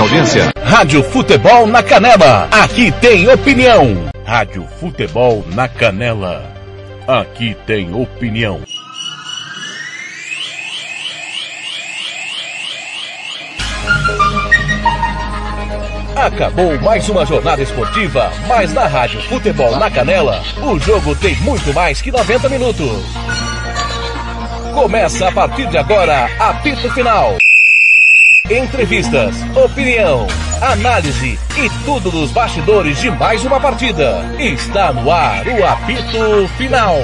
Audiência. Rádio Futebol na Canela. Aqui tem opinião. Rádio Futebol na Canela. Aqui tem opinião. Acabou mais uma jornada esportiva, mas na Rádio Futebol na Canela, o jogo tem muito mais que 90 minutos. Começa a partir de agora, apito final. Entrevistas, opinião, análise e tudo dos bastidores de mais uma partida. Está no ar o apito final.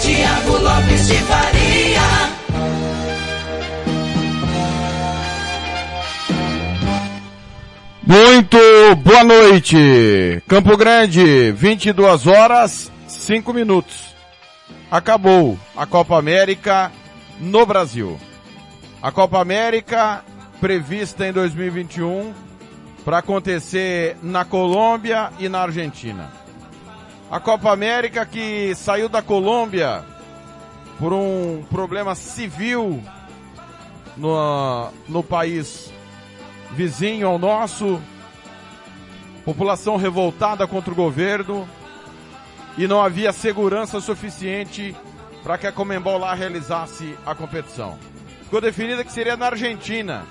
Tiago Lopes de Faria. Muito boa noite. Campo Grande, 22 horas, 5 minutos. Acabou a Copa América no Brasil. A Copa América prevista em 2021 para acontecer na Colômbia e na Argentina. A Copa América que saiu da Colômbia por um problema civil no, no país vizinho ao nosso, população revoltada contra o governo e não havia segurança suficiente para que a Comembol lá realizasse a competição. Ficou definida que seria na Argentina,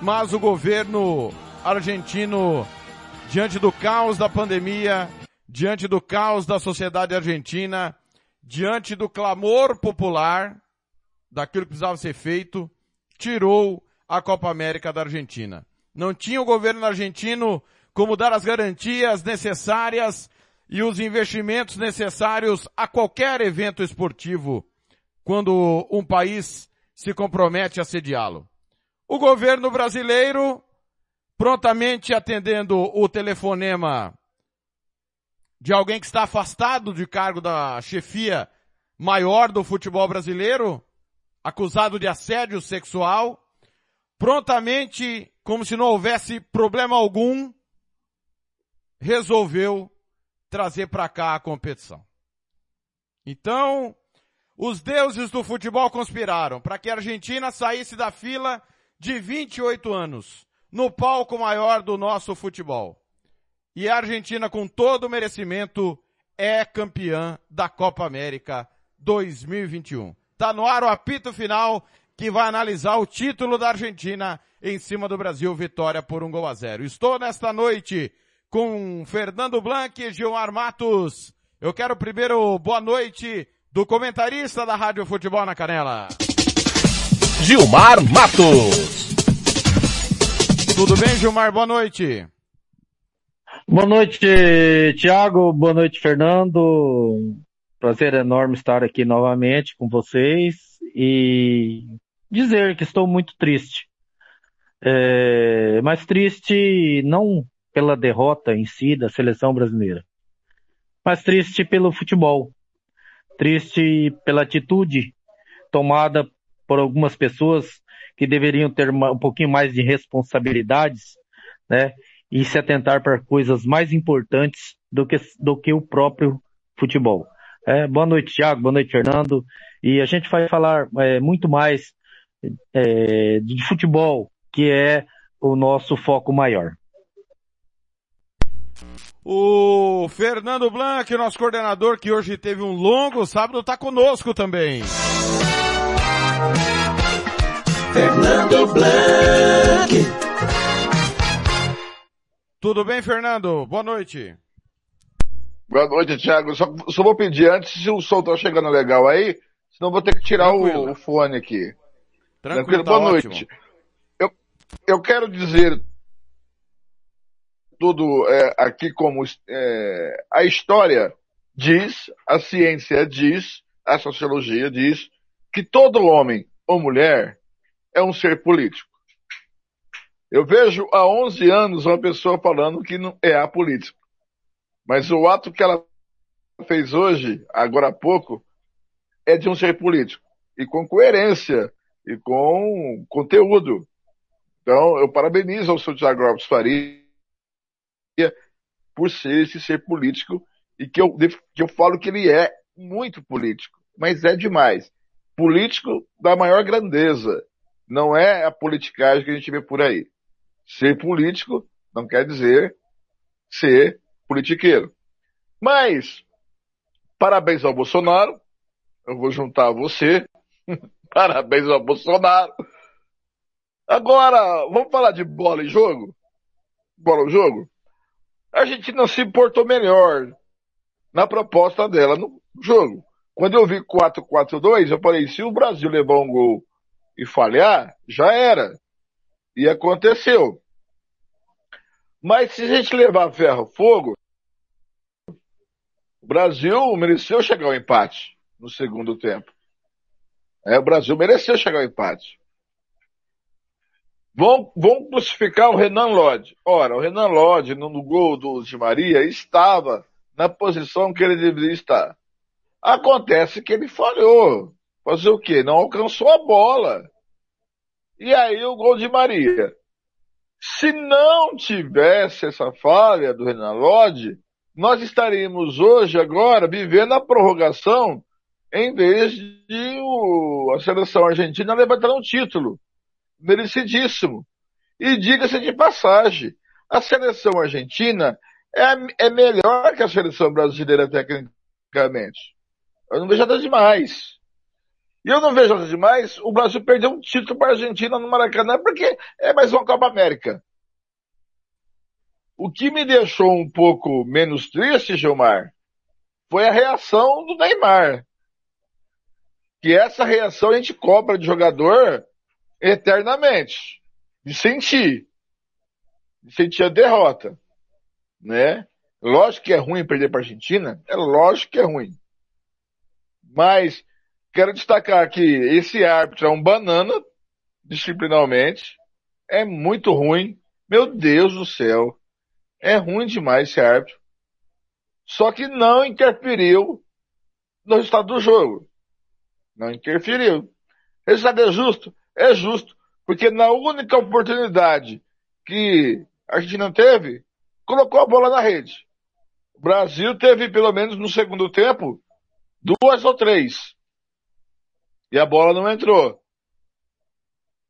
mas o governo argentino, diante do caos da pandemia, diante do caos da sociedade argentina, diante do clamor popular daquilo que precisava ser feito, tirou a Copa América da Argentina. Não tinha o governo argentino como dar as garantias necessárias e os investimentos necessários a qualquer evento esportivo quando um país se compromete a sediá-lo. O governo brasileiro, prontamente atendendo o telefonema de alguém que está afastado de cargo da chefia maior do futebol brasileiro, acusado de assédio sexual, prontamente, como se não houvesse problema algum, resolveu trazer para cá a competição. Então, os deuses do futebol conspiraram para que a Argentina saísse da fila de 28 anos, no palco maior do nosso futebol. E a Argentina, com todo o merecimento, é campeã da Copa América 2021. Tá no ar o apito final que vai analisar o título da Argentina em cima do Brasil, vitória por um gol a zero. Estou nesta noite com Fernando Blanc e Gilmar Matos. Eu quero primeiro boa noite do comentarista da Rádio Futebol na Canela. Gilmar Matos. Tudo bem, Gilmar? Boa noite. Boa noite, Tiago. Boa noite, Fernando. Prazer enorme estar aqui novamente com vocês e dizer que estou muito triste. É, mas triste não pela derrota em si da seleção brasileira, mas triste pelo futebol. Triste pela atitude tomada por algumas pessoas que deveriam ter um pouquinho mais de responsabilidades, né? E se atentar para coisas mais importantes do que, do que o próprio futebol. É, boa noite, Thiago. Boa noite, Fernando. E a gente vai falar é, muito mais é, de futebol, que é o nosso foco maior. O Fernando Blanc, nosso coordenador, que hoje teve um longo sábado, está conosco também. Fernando Blanc. Tudo bem, Fernando? Boa noite. Boa noite, Thiago. Só, só vou pedir antes se o som tá chegando legal aí, senão vou ter que tirar o, o, fone aqui. Tranquilo, Tranquilo? Boa tá noite. ótimo. Eu, eu quero dizer tudo é, aqui como é, a história diz, a ciência diz, a sociologia diz, que todo homem ou mulher é um ser político. Eu vejo há 11 anos uma pessoa falando que não é apolítico. Mas o ato que ela fez hoje, agora há pouco, é de um ser político. E com coerência, e com conteúdo. Então, eu parabenizo ao Sr. Tiago Lopes Faria por ser esse ser político e que eu, que eu falo que ele é muito político. mas é demais. Político da maior grandeza. Não é a politicagem que a gente vê por aí. Ser político não quer dizer ser politiqueiro. Mas, parabéns ao Bolsonaro. Eu vou juntar você. parabéns ao Bolsonaro. Agora, vamos falar de bola e jogo? Bola e jogo? A Argentina se portou melhor na proposta dela no jogo. Quando eu vi 4-4-2, eu falei, se o Brasil levar um gol e falhar, já era. E aconteceu. Mas se a gente levar ferro fogo, o Brasil mereceu chegar ao empate no segundo tempo. É, o Brasil mereceu chegar ao empate. Vão, vão crucificar o Renan Lodge. Ora, o Renan Lodge, no, no gol do Di Maria, estava na posição que ele deveria estar. Acontece que ele falhou. Fazer o quê? Não alcançou a bola. E aí o gol de Maria. Se não tivesse essa falha do Renan Lodge, nós estaríamos hoje, agora, vivendo a prorrogação em vez de o, a seleção argentina levantar um título merecidíssimo. E diga-se de passagem, a seleção argentina é, é melhor que a seleção brasileira tecnicamente. Eu não vejo nada demais. E eu não vejo nada demais o Brasil perder um título para a Argentina no Maracanã porque é mais uma Copa América. O que me deixou um pouco menos triste, Gilmar, foi a reação do Neymar. Que essa reação a gente cobra de jogador eternamente. De sentir. De sentir a derrota. Né? Lógico que é ruim perder para a Argentina. É lógico que é ruim. Mas quero destacar que esse árbitro é um banana, disciplinarmente. É muito ruim. Meu Deus do céu. É ruim demais esse árbitro. Só que não interferiu no resultado do jogo. Não interferiu. Resultado é justo? É justo, porque na única oportunidade que a Argentina teve, colocou a bola na rede. O Brasil teve, pelo menos no segundo tempo, duas ou três. E a bola não entrou.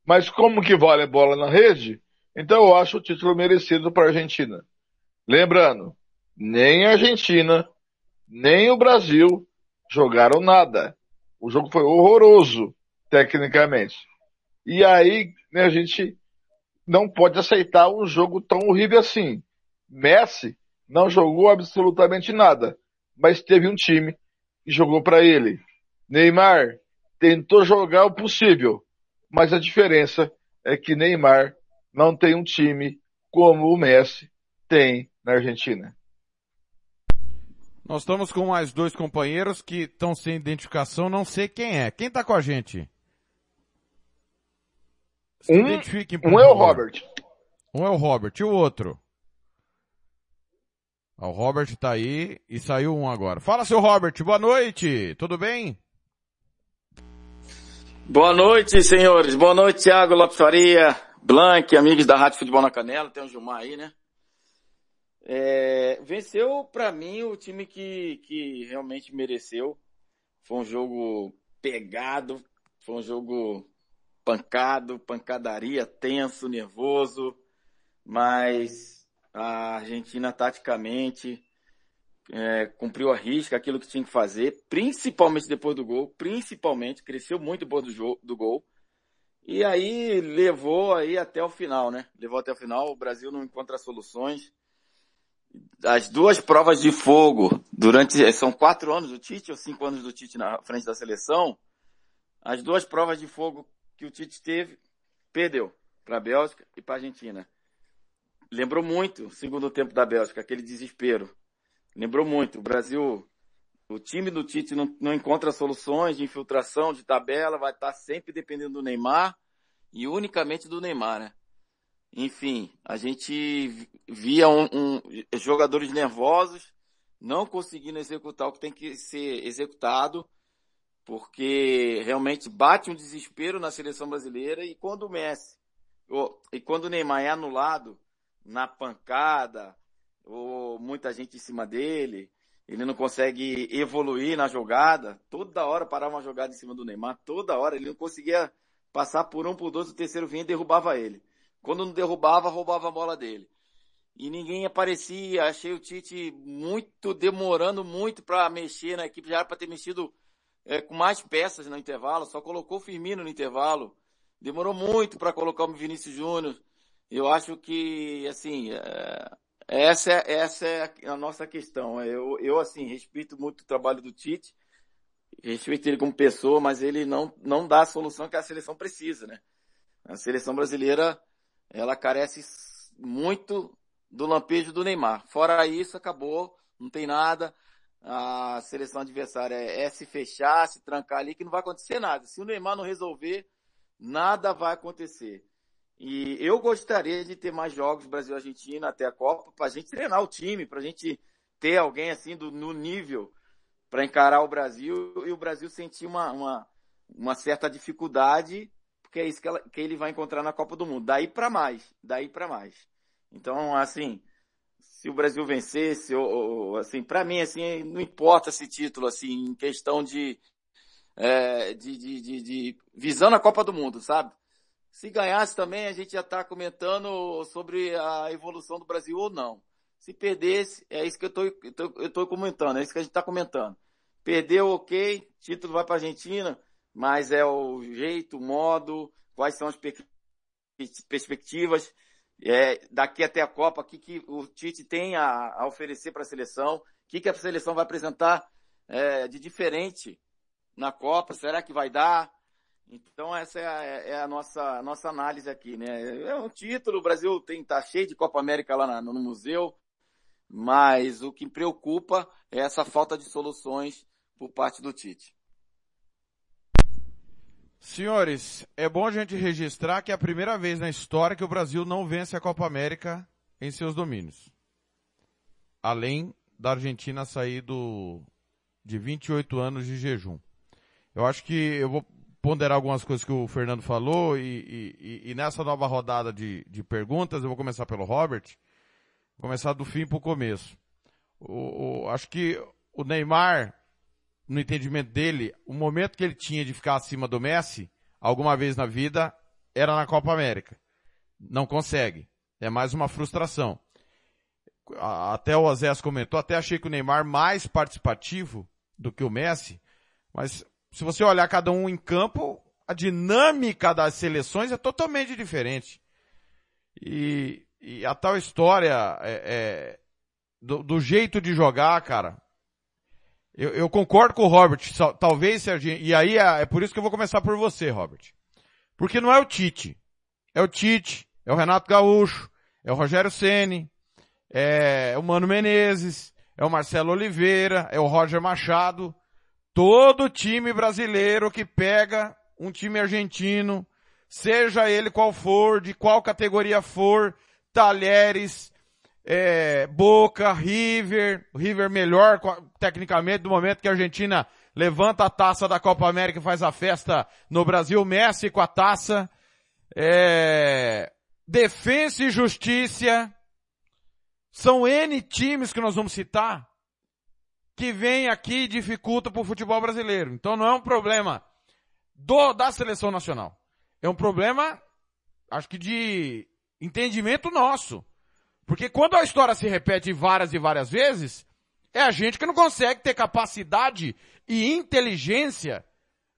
Mas como que vale a bola na rede? Então eu acho o título merecido para a Argentina. Lembrando, nem a Argentina, nem o Brasil jogaram nada. O jogo foi horroroso, tecnicamente. E aí, né, a gente não pode aceitar um jogo tão horrível assim. Messi não jogou absolutamente nada, mas teve um time que jogou para ele. Neymar tentou jogar o possível, mas a diferença é que Neymar não tem um time como o Messi tem na Argentina. Nós estamos com mais dois companheiros que estão sem identificação, não sei quem é. Quem está com a gente? Se um, identifiquem, um é o Robert. Um é o Robert. E o outro? Ah, o Robert tá aí e saiu um agora. Fala, seu Robert. Boa noite. Tudo bem? Boa noite, senhores. Boa noite, Thiago Lopes Faria, Blank, amigos da Rádio Futebol na Canela. Tem o Gilmar aí, né? É, venceu, para mim, o time que, que realmente mereceu. Foi um jogo pegado, foi um jogo pancado, pancadaria, tenso, nervoso, mas a Argentina taticamente é, cumpriu a risca aquilo que tinha que fazer, principalmente depois do gol, principalmente, cresceu muito depois do, jogo, do gol. E aí levou aí até o final, né? Levou até o final, o Brasil não encontra soluções. As duas provas de fogo durante, são quatro anos do Tite ou cinco anos do Tite na frente da seleção, as duas provas de fogo que o Tite teve, perdeu para a Bélgica e para a Argentina. Lembrou muito o segundo tempo da Bélgica, aquele desespero. Lembrou muito. O Brasil, o time do Tite não, não encontra soluções de infiltração, de tabela, vai estar sempre dependendo do Neymar e unicamente do Neymar, né? Enfim, a gente via um, um, jogadores nervosos, não conseguindo executar o que tem que ser executado, porque realmente bate um desespero na seleção brasileira e quando o Messi, ou, e quando o Neymar é anulado na pancada, ou muita gente em cima dele, ele não consegue evoluir na jogada. Toda hora parava uma jogada em cima do Neymar, toda hora ele não conseguia passar por um, por dois, o terceiro vinha e derrubava ele. Quando não derrubava, roubava a bola dele. E ninguém aparecia, achei o Tite muito, demorando muito para mexer na equipe, já era para ter mexido é, com mais peças no intervalo, só colocou o Firmino no intervalo. Demorou muito para colocar o Vinícius Júnior. Eu acho que, assim, é, essa, é, essa é a nossa questão. Eu, eu, assim, respeito muito o trabalho do Tite, respeito ele como pessoa, mas ele não, não dá a solução que a seleção precisa, né? A seleção brasileira, ela carece muito do lampejo do Neymar. Fora isso, acabou, não tem nada. A seleção adversária é, se fechar, se trancar ali, que não vai acontecer nada. Se o Neymar não resolver, nada vai acontecer. E eu gostaria de ter mais jogos Brasil-Argentina até a Copa, para a gente treinar o time, para a gente ter alguém assim do, no nível para encarar o Brasil e o Brasil sentir uma, uma, uma certa dificuldade, porque é isso que, ela, que ele vai encontrar na Copa do Mundo. Daí para mais, daí para mais. Então, assim, se o Brasil vencesse, ou, ou assim, para mim, assim, não importa esse título, assim, em questão de, é, de, de, de, de visão na Copa do Mundo, sabe? Se ganhasse também, a gente já está comentando sobre a evolução do Brasil ou não. Se perdesse, é isso que eu estou comentando, é isso que a gente está comentando. Perdeu, ok, título vai para a Argentina, mas é o jeito, o modo, quais são as perspectivas. É, daqui até a Copa, o que, que o Tite tem a, a oferecer para a seleção, o que, que a seleção vai apresentar é, de diferente na Copa, será que vai dar? Então essa é a, é a nossa, a nossa análise aqui, né? É um título, o Brasil tem, tá cheio de Copa América lá na, no museu, mas o que preocupa é essa falta de soluções por parte do Tite. Senhores, é bom a gente registrar que é a primeira vez na história que o Brasil não vence a Copa América em seus domínios. Além da Argentina sair do, de 28 anos de jejum. Eu acho que eu vou ponderar algumas coisas que o Fernando falou e, e, e nessa nova rodada de, de, perguntas, eu vou começar pelo Robert, começar do fim para o começo. Acho que o Neymar, no entendimento dele, o momento que ele tinha de ficar acima do Messi, alguma vez na vida, era na Copa América. Não consegue. É mais uma frustração. Até o Osés comentou, até achei que o Neymar mais participativo do que o Messi, mas se você olhar cada um em campo, a dinâmica das seleções é totalmente diferente. E, e a tal história é, é, do, do, jeito de jogar, cara. Eu, eu, concordo com o Robert. Talvez se a gente, e aí é, é por isso que eu vou começar por você, Robert. Porque não é o Tite. É o Tite, é o Renato Gaúcho, é o Rogério Ceni, é o Mano Menezes, é o Marcelo Oliveira, é o Roger Machado. Todo time brasileiro que pega um time argentino, seja ele qual for, de qual categoria for, Talheres, é, Boca, River, River melhor tecnicamente do momento que a Argentina levanta a taça da Copa América e faz a festa no Brasil, Messi com a taça, é, Defensa e Justiça, são N times que nós vamos citar, que vem aqui e dificulta para o futebol brasileiro. Então não é um problema do, da seleção nacional. É um problema, acho que de entendimento nosso. Porque quando a história se repete várias e várias vezes, é a gente que não consegue ter capacidade e inteligência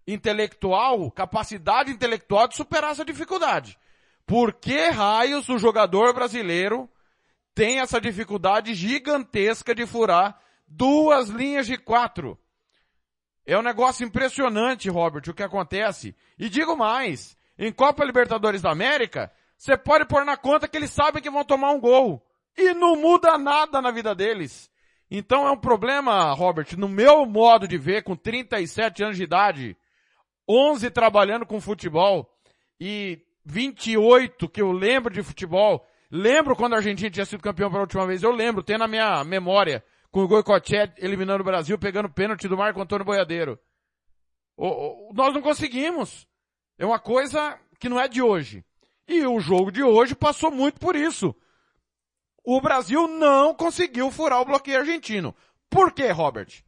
intelectual, capacidade intelectual de superar essa dificuldade. Por que raios o jogador brasileiro tem essa dificuldade gigantesca de furar Duas linhas de quatro. É um negócio impressionante, Robert, o que acontece. E digo mais, em Copa Libertadores da América, você pode pôr na conta que eles sabem que vão tomar um gol. E não muda nada na vida deles. Então é um problema, Robert, no meu modo de ver, com 37 anos de idade, 11 trabalhando com futebol e 28 que eu lembro de futebol. Lembro quando a Argentina tinha sido campeão pela última vez, eu lembro, tem na minha memória com o Goicoechea eliminando o Brasil, pegando pênalti do Marco Antônio Boiadeiro. O, o, nós não conseguimos. É uma coisa que não é de hoje. E o jogo de hoje passou muito por isso. O Brasil não conseguiu furar o bloqueio argentino. Por que, Robert?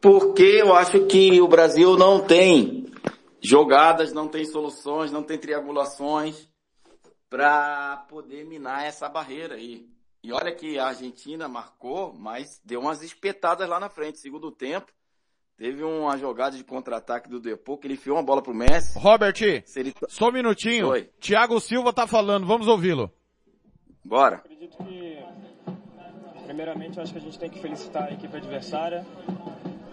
Porque eu acho que o Brasil não tem jogadas, não tem soluções, não tem triangulações para poder minar essa barreira aí. E olha que a Argentina marcou, mas deu umas espetadas lá na frente. Segundo tempo, teve uma jogada de contra-ataque do Depô, que ele enfiou uma bola pro Messi. Robert, ele... só um minutinho. Oi. Thiago Silva tá falando, vamos ouvi-lo. Bora. Acredito que, primeiramente, acho que a gente tem que felicitar a equipe adversária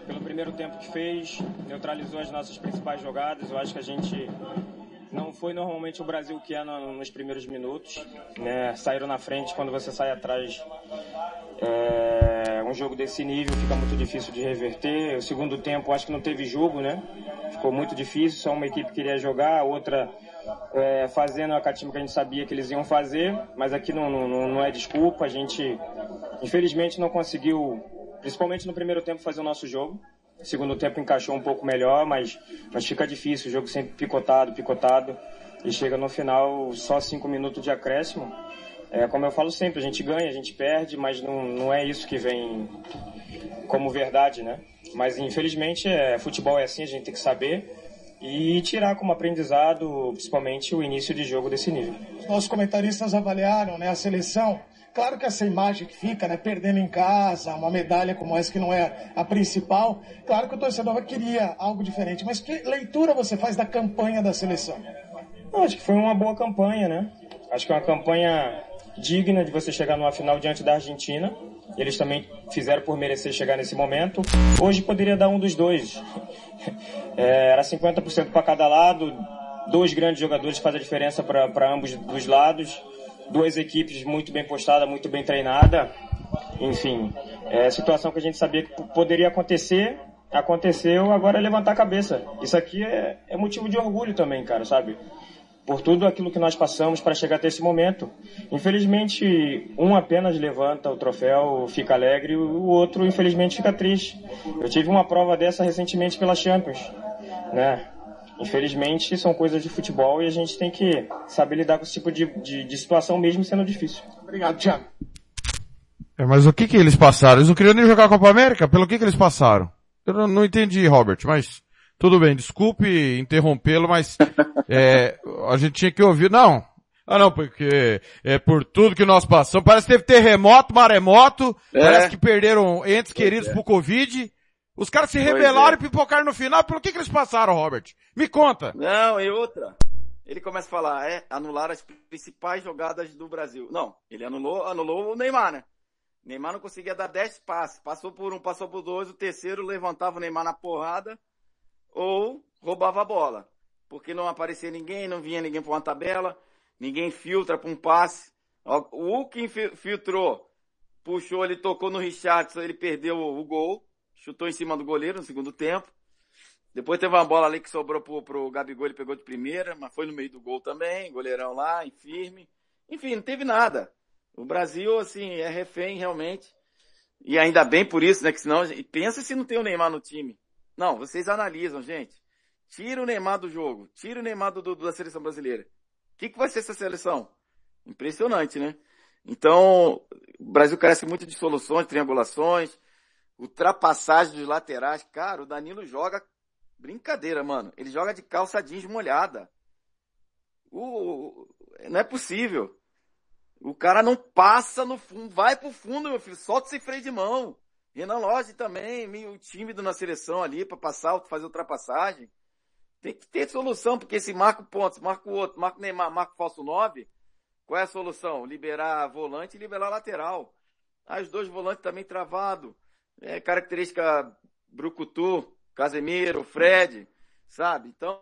pelo primeiro tempo que fez, neutralizou as nossas principais jogadas. Eu acho que a gente não foi normalmente o Brasil que é no, nos primeiros minutos. Né? Saíram na frente quando você sai atrás. É, um jogo desse nível fica muito difícil de reverter. O segundo tempo acho que não teve jogo, né? Ficou muito difícil. Só uma equipe queria jogar, outra é, fazendo a catimba que a gente sabia que eles iam fazer. Mas aqui não, não, não é desculpa. A gente, infelizmente, não conseguiu principalmente no primeiro tempo, fazer o nosso jogo. Segundo tempo encaixou um pouco melhor, mas, mas fica difícil, o jogo sempre picotado, picotado, e chega no final só cinco minutos de acréscimo. É, como eu falo sempre, a gente ganha, a gente perde, mas não, não é isso que vem como verdade, né? Mas infelizmente, é, futebol é assim, a gente tem que saber e tirar como aprendizado, principalmente, o início de jogo desse nível. Os nossos comentaristas avaliaram né, a seleção Claro que essa imagem que fica, né, perdendo em casa, uma medalha como essa que não é a principal, claro que o torcedor queria algo diferente. Mas que leitura você faz da campanha da seleção? Não, acho que foi uma boa campanha, né? Acho que é uma campanha digna de você chegar numa final diante da Argentina. Eles também fizeram por merecer chegar nesse momento. Hoje poderia dar um dos dois. É, era 50% para cada lado. Dois grandes jogadores fazem a diferença para ambos os lados duas equipes muito bem postadas, muito bem treinadas. Enfim, é situação que a gente sabia que poderia acontecer, aconteceu, agora é levantar a cabeça. Isso aqui é, é motivo de orgulho também, cara, sabe? Por tudo aquilo que nós passamos para chegar até esse momento. Infelizmente, um apenas levanta o troféu, fica alegre, o outro, infelizmente, fica triste. Eu tive uma prova dessa recentemente pela Champions, né? Infelizmente, são coisas de futebol e a gente tem que saber lidar com esse tipo de, de, de situação mesmo sendo difícil. Obrigado, Thiago. É, mas o que que eles passaram? Eles não queriam nem jogar a Copa América? Pelo que que eles passaram? Eu não, não entendi, Robert, mas tudo bem, desculpe interrompê-lo, mas é, a gente tinha que ouvir, não. Ah não, porque é por tudo que nós passamos. Parece que teve terremoto, maremoto, é. parece que perderam entes queridos é. pro Covid. Os caras se rebelaram é. e pipocaram no final. Pelo que, que eles passaram, Robert? Me conta. Não, e outra. Ele começa a falar, é, anular as principais jogadas do Brasil. Não, ele anulou, anulou o Neymar, né? Neymar não conseguia dar 10 passes. Passou por um, passou por dois, o terceiro levantava o Neymar na porrada ou roubava a bola. Porque não aparecia ninguém, não vinha ninguém para uma tabela, ninguém filtra para um passe. O Hulk filtrou, puxou, ele tocou no Richardson, ele perdeu o gol chutou em cima do goleiro no segundo tempo. Depois teve uma bola ali que sobrou pro, pro Gabigol, ele pegou de primeira, mas foi no meio do gol também, goleirão lá, firme. Enfim, não teve nada. O Brasil, assim, é refém realmente. E ainda bem por isso, né? Que senão, pensa se não tem o Neymar no time. Não, vocês analisam, gente. Tira o Neymar do jogo. Tira o Neymar do, do da seleção brasileira. O que, que vai ser essa seleção? Impressionante, né? Então, o Brasil carece muito de soluções, triangulações ultrapassagem dos laterais. Cara, o Danilo joga brincadeira, mano. Ele joga de calça jeans molhada. O, não é possível. O cara não passa no fundo, vai pro fundo, meu filho, solta esse freio de mão. Renan Lodge também, meio tímido na seleção ali para passar, fazer ultrapassagem. Tem que ter solução, porque se marca pontos, marca o outro, marca o Neymar, marca o falso 9, qual é a solução? Liberar volante e liberar lateral. Ah, os dois volantes também travado é, característica Brucutu, Casemiro, Fred, sabe? Então,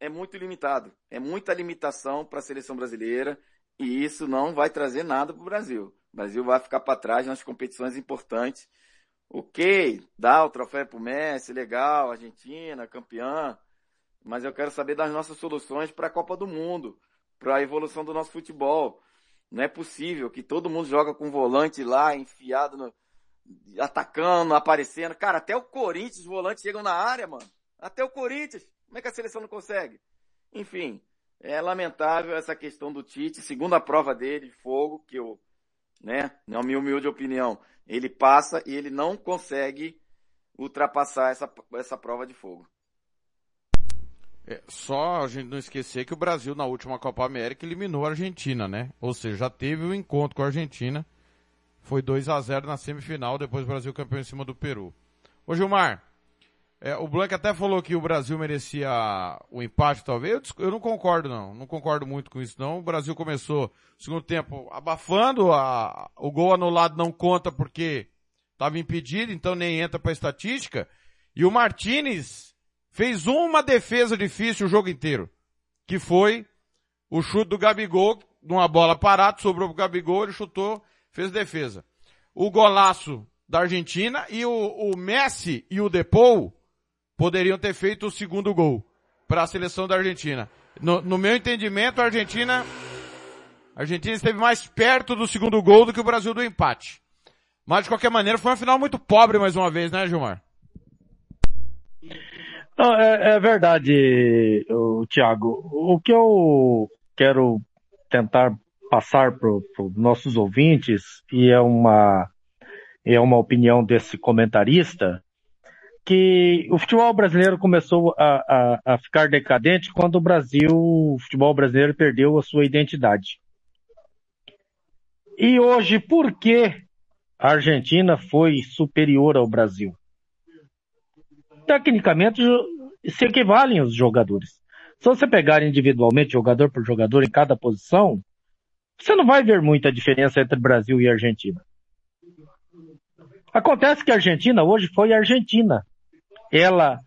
é muito limitado. É muita limitação para a seleção brasileira e isso não vai trazer nada para o Brasil. O Brasil vai ficar para trás nas competições importantes. Ok, dá o troféu para o Messi, legal, Argentina, campeã, mas eu quero saber das nossas soluções para a Copa do Mundo, para a evolução do nosso futebol. Não é possível que todo mundo joga com volante lá enfiado no, atacando, aparecendo. Cara, até o Corinthians, os volantes chegam na área, mano. Até o Corinthians. Como é que a seleção não consegue? Enfim, É lamentável essa questão do Tite, segunda prova dele, fogo, que eu, né, na minha humilde opinião, ele passa e ele não consegue ultrapassar essa, essa prova de fogo. É, só a gente não esquecer que o Brasil na última Copa América eliminou a Argentina, né? Ou seja, já teve o um encontro com a Argentina. Foi 2 a 0 na semifinal, depois o Brasil campeão em cima do Peru. Ô Gilmar, é, o Blanc até falou que o Brasil merecia o empate, talvez. Eu, eu, não concordo, não. Não concordo muito com isso, não. O Brasil começou o segundo tempo abafando, a, o gol anulado não conta porque estava impedido, então nem entra para estatística. E o Martinez fez uma defesa difícil o jogo inteiro, que foi o chute do Gabigol, numa bola parada, sobrou pro Gabigol, ele chutou, fez defesa. O golaço da Argentina e o, o Messi e o Depou poderiam ter feito o segundo gol para a seleção da Argentina. No, no, meu entendimento, a Argentina, a Argentina esteve mais perto do segundo gol do que o Brasil do empate. Mas de qualquer maneira, foi uma final muito pobre mais uma vez, né, Gilmar? Não, é, é verdade, Thiago. O que eu quero tentar passar para os nossos ouvintes, e é uma, é uma opinião desse comentarista, que o futebol brasileiro começou a, a, a, ficar decadente quando o Brasil, o futebol brasileiro perdeu a sua identidade. E hoje, por que a Argentina foi superior ao Brasil? Tecnicamente, se equivalem os jogadores. Se você pegar individualmente, jogador por jogador em cada posição, você não vai ver muita diferença entre Brasil e Argentina. Acontece que a Argentina hoje foi a Argentina ela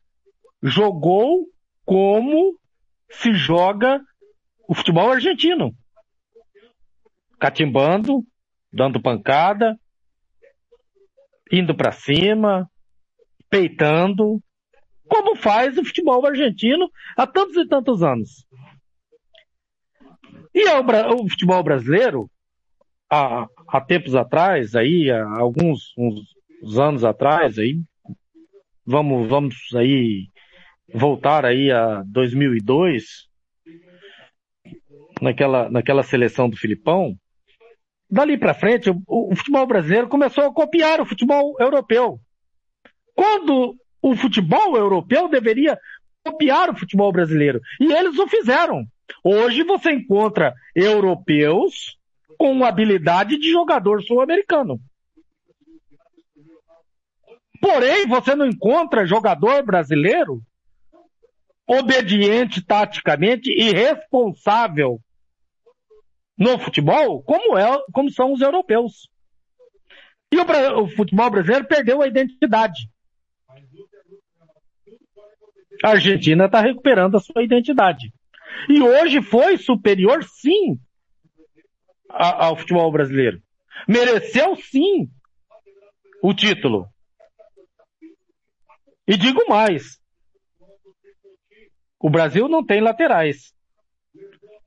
jogou como se joga o futebol argentino. Catimbando, dando pancada, indo para cima, peitando, como faz o futebol argentino há tantos e tantos anos. E o, futebol brasileiro, há, há tempos atrás, aí, há alguns uns anos atrás, aí, vamos, vamos aí voltar aí a 2002, naquela, naquela seleção do Filipão, dali para frente, o, o, futebol brasileiro começou a copiar o futebol europeu. Quando o futebol europeu deveria copiar o futebol brasileiro. E eles o fizeram. Hoje você encontra europeus com habilidade de jogador sul-americano. Porém, você não encontra jogador brasileiro obediente taticamente e responsável no futebol como, é, como são os europeus. E o, o futebol brasileiro perdeu a identidade. A Argentina está recuperando a sua identidade. E hoje foi superior, sim, ao futebol brasileiro. Mereceu, sim, o título. E digo mais: o Brasil não tem laterais.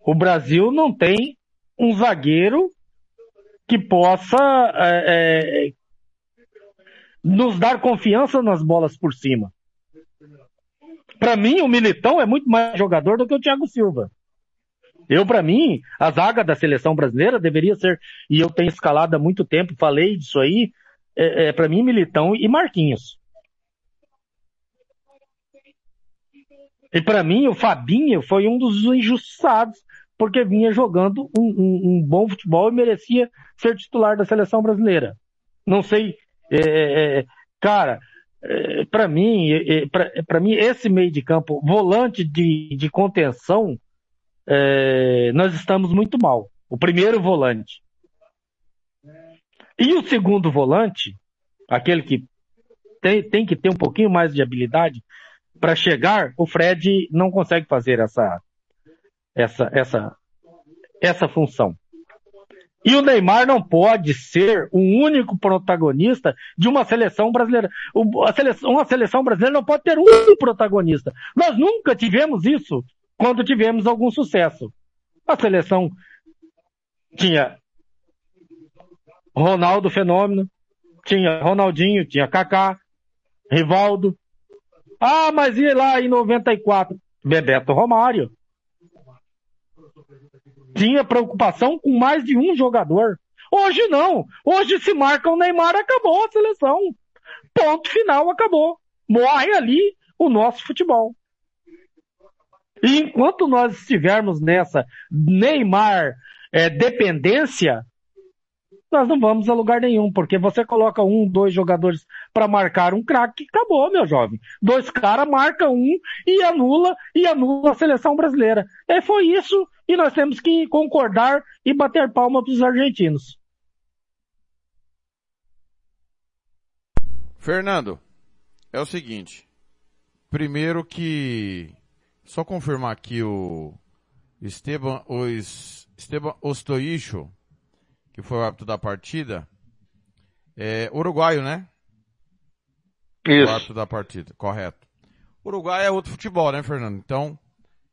O Brasil não tem um zagueiro que possa é, é, nos dar confiança nas bolas por cima. Para mim, o Militão é muito mais jogador do que o Thiago Silva. Eu, para mim, a zaga da seleção brasileira deveria ser, e eu tenho escalado há muito tempo, falei disso aí, é, é para mim, Militão e Marquinhos. E para mim, o Fabinho foi um dos injustiçados, porque vinha jogando um, um, um bom futebol e merecia ser titular da seleção brasileira. Não sei, é, é, é cara, é, para mim, é, é para mim esse meio de campo, volante de, de contenção, é, nós estamos muito mal. O primeiro volante. E o segundo volante, aquele que tem, tem que ter um pouquinho mais de habilidade, para chegar, o Fred não consegue fazer essa, essa, essa, essa função. E o Neymar não pode ser o único protagonista de uma seleção brasileira. Uma seleção brasileira não pode ter um protagonista. Nós nunca tivemos isso quando tivemos algum sucesso. A seleção tinha Ronaldo Fenômeno, tinha Ronaldinho, tinha Kaká, Rivaldo, ah, mas e lá em 94? Bebeto Romário. tinha preocupação com mais de um jogador. Hoje não. Hoje se marca o Neymar, acabou a seleção. Ponto final, acabou. Morre ali o nosso futebol. E enquanto nós estivermos nessa Neymar é, dependência, nós não vamos a lugar nenhum, porque você coloca um, dois jogadores para marcar um craque, acabou, meu jovem. Dois caras marca um e anula e anula a seleção brasileira. E foi isso e nós temos que concordar e bater palma para os argentinos. Fernando, é o seguinte. Primeiro que só confirmar aqui o Esteban, o Esteban Ostoicho, que foi o árbitro da partida, é uruguaio, né? Isso. O árbitro da partida, correto. Uruguai é outro futebol, né, Fernando? Então,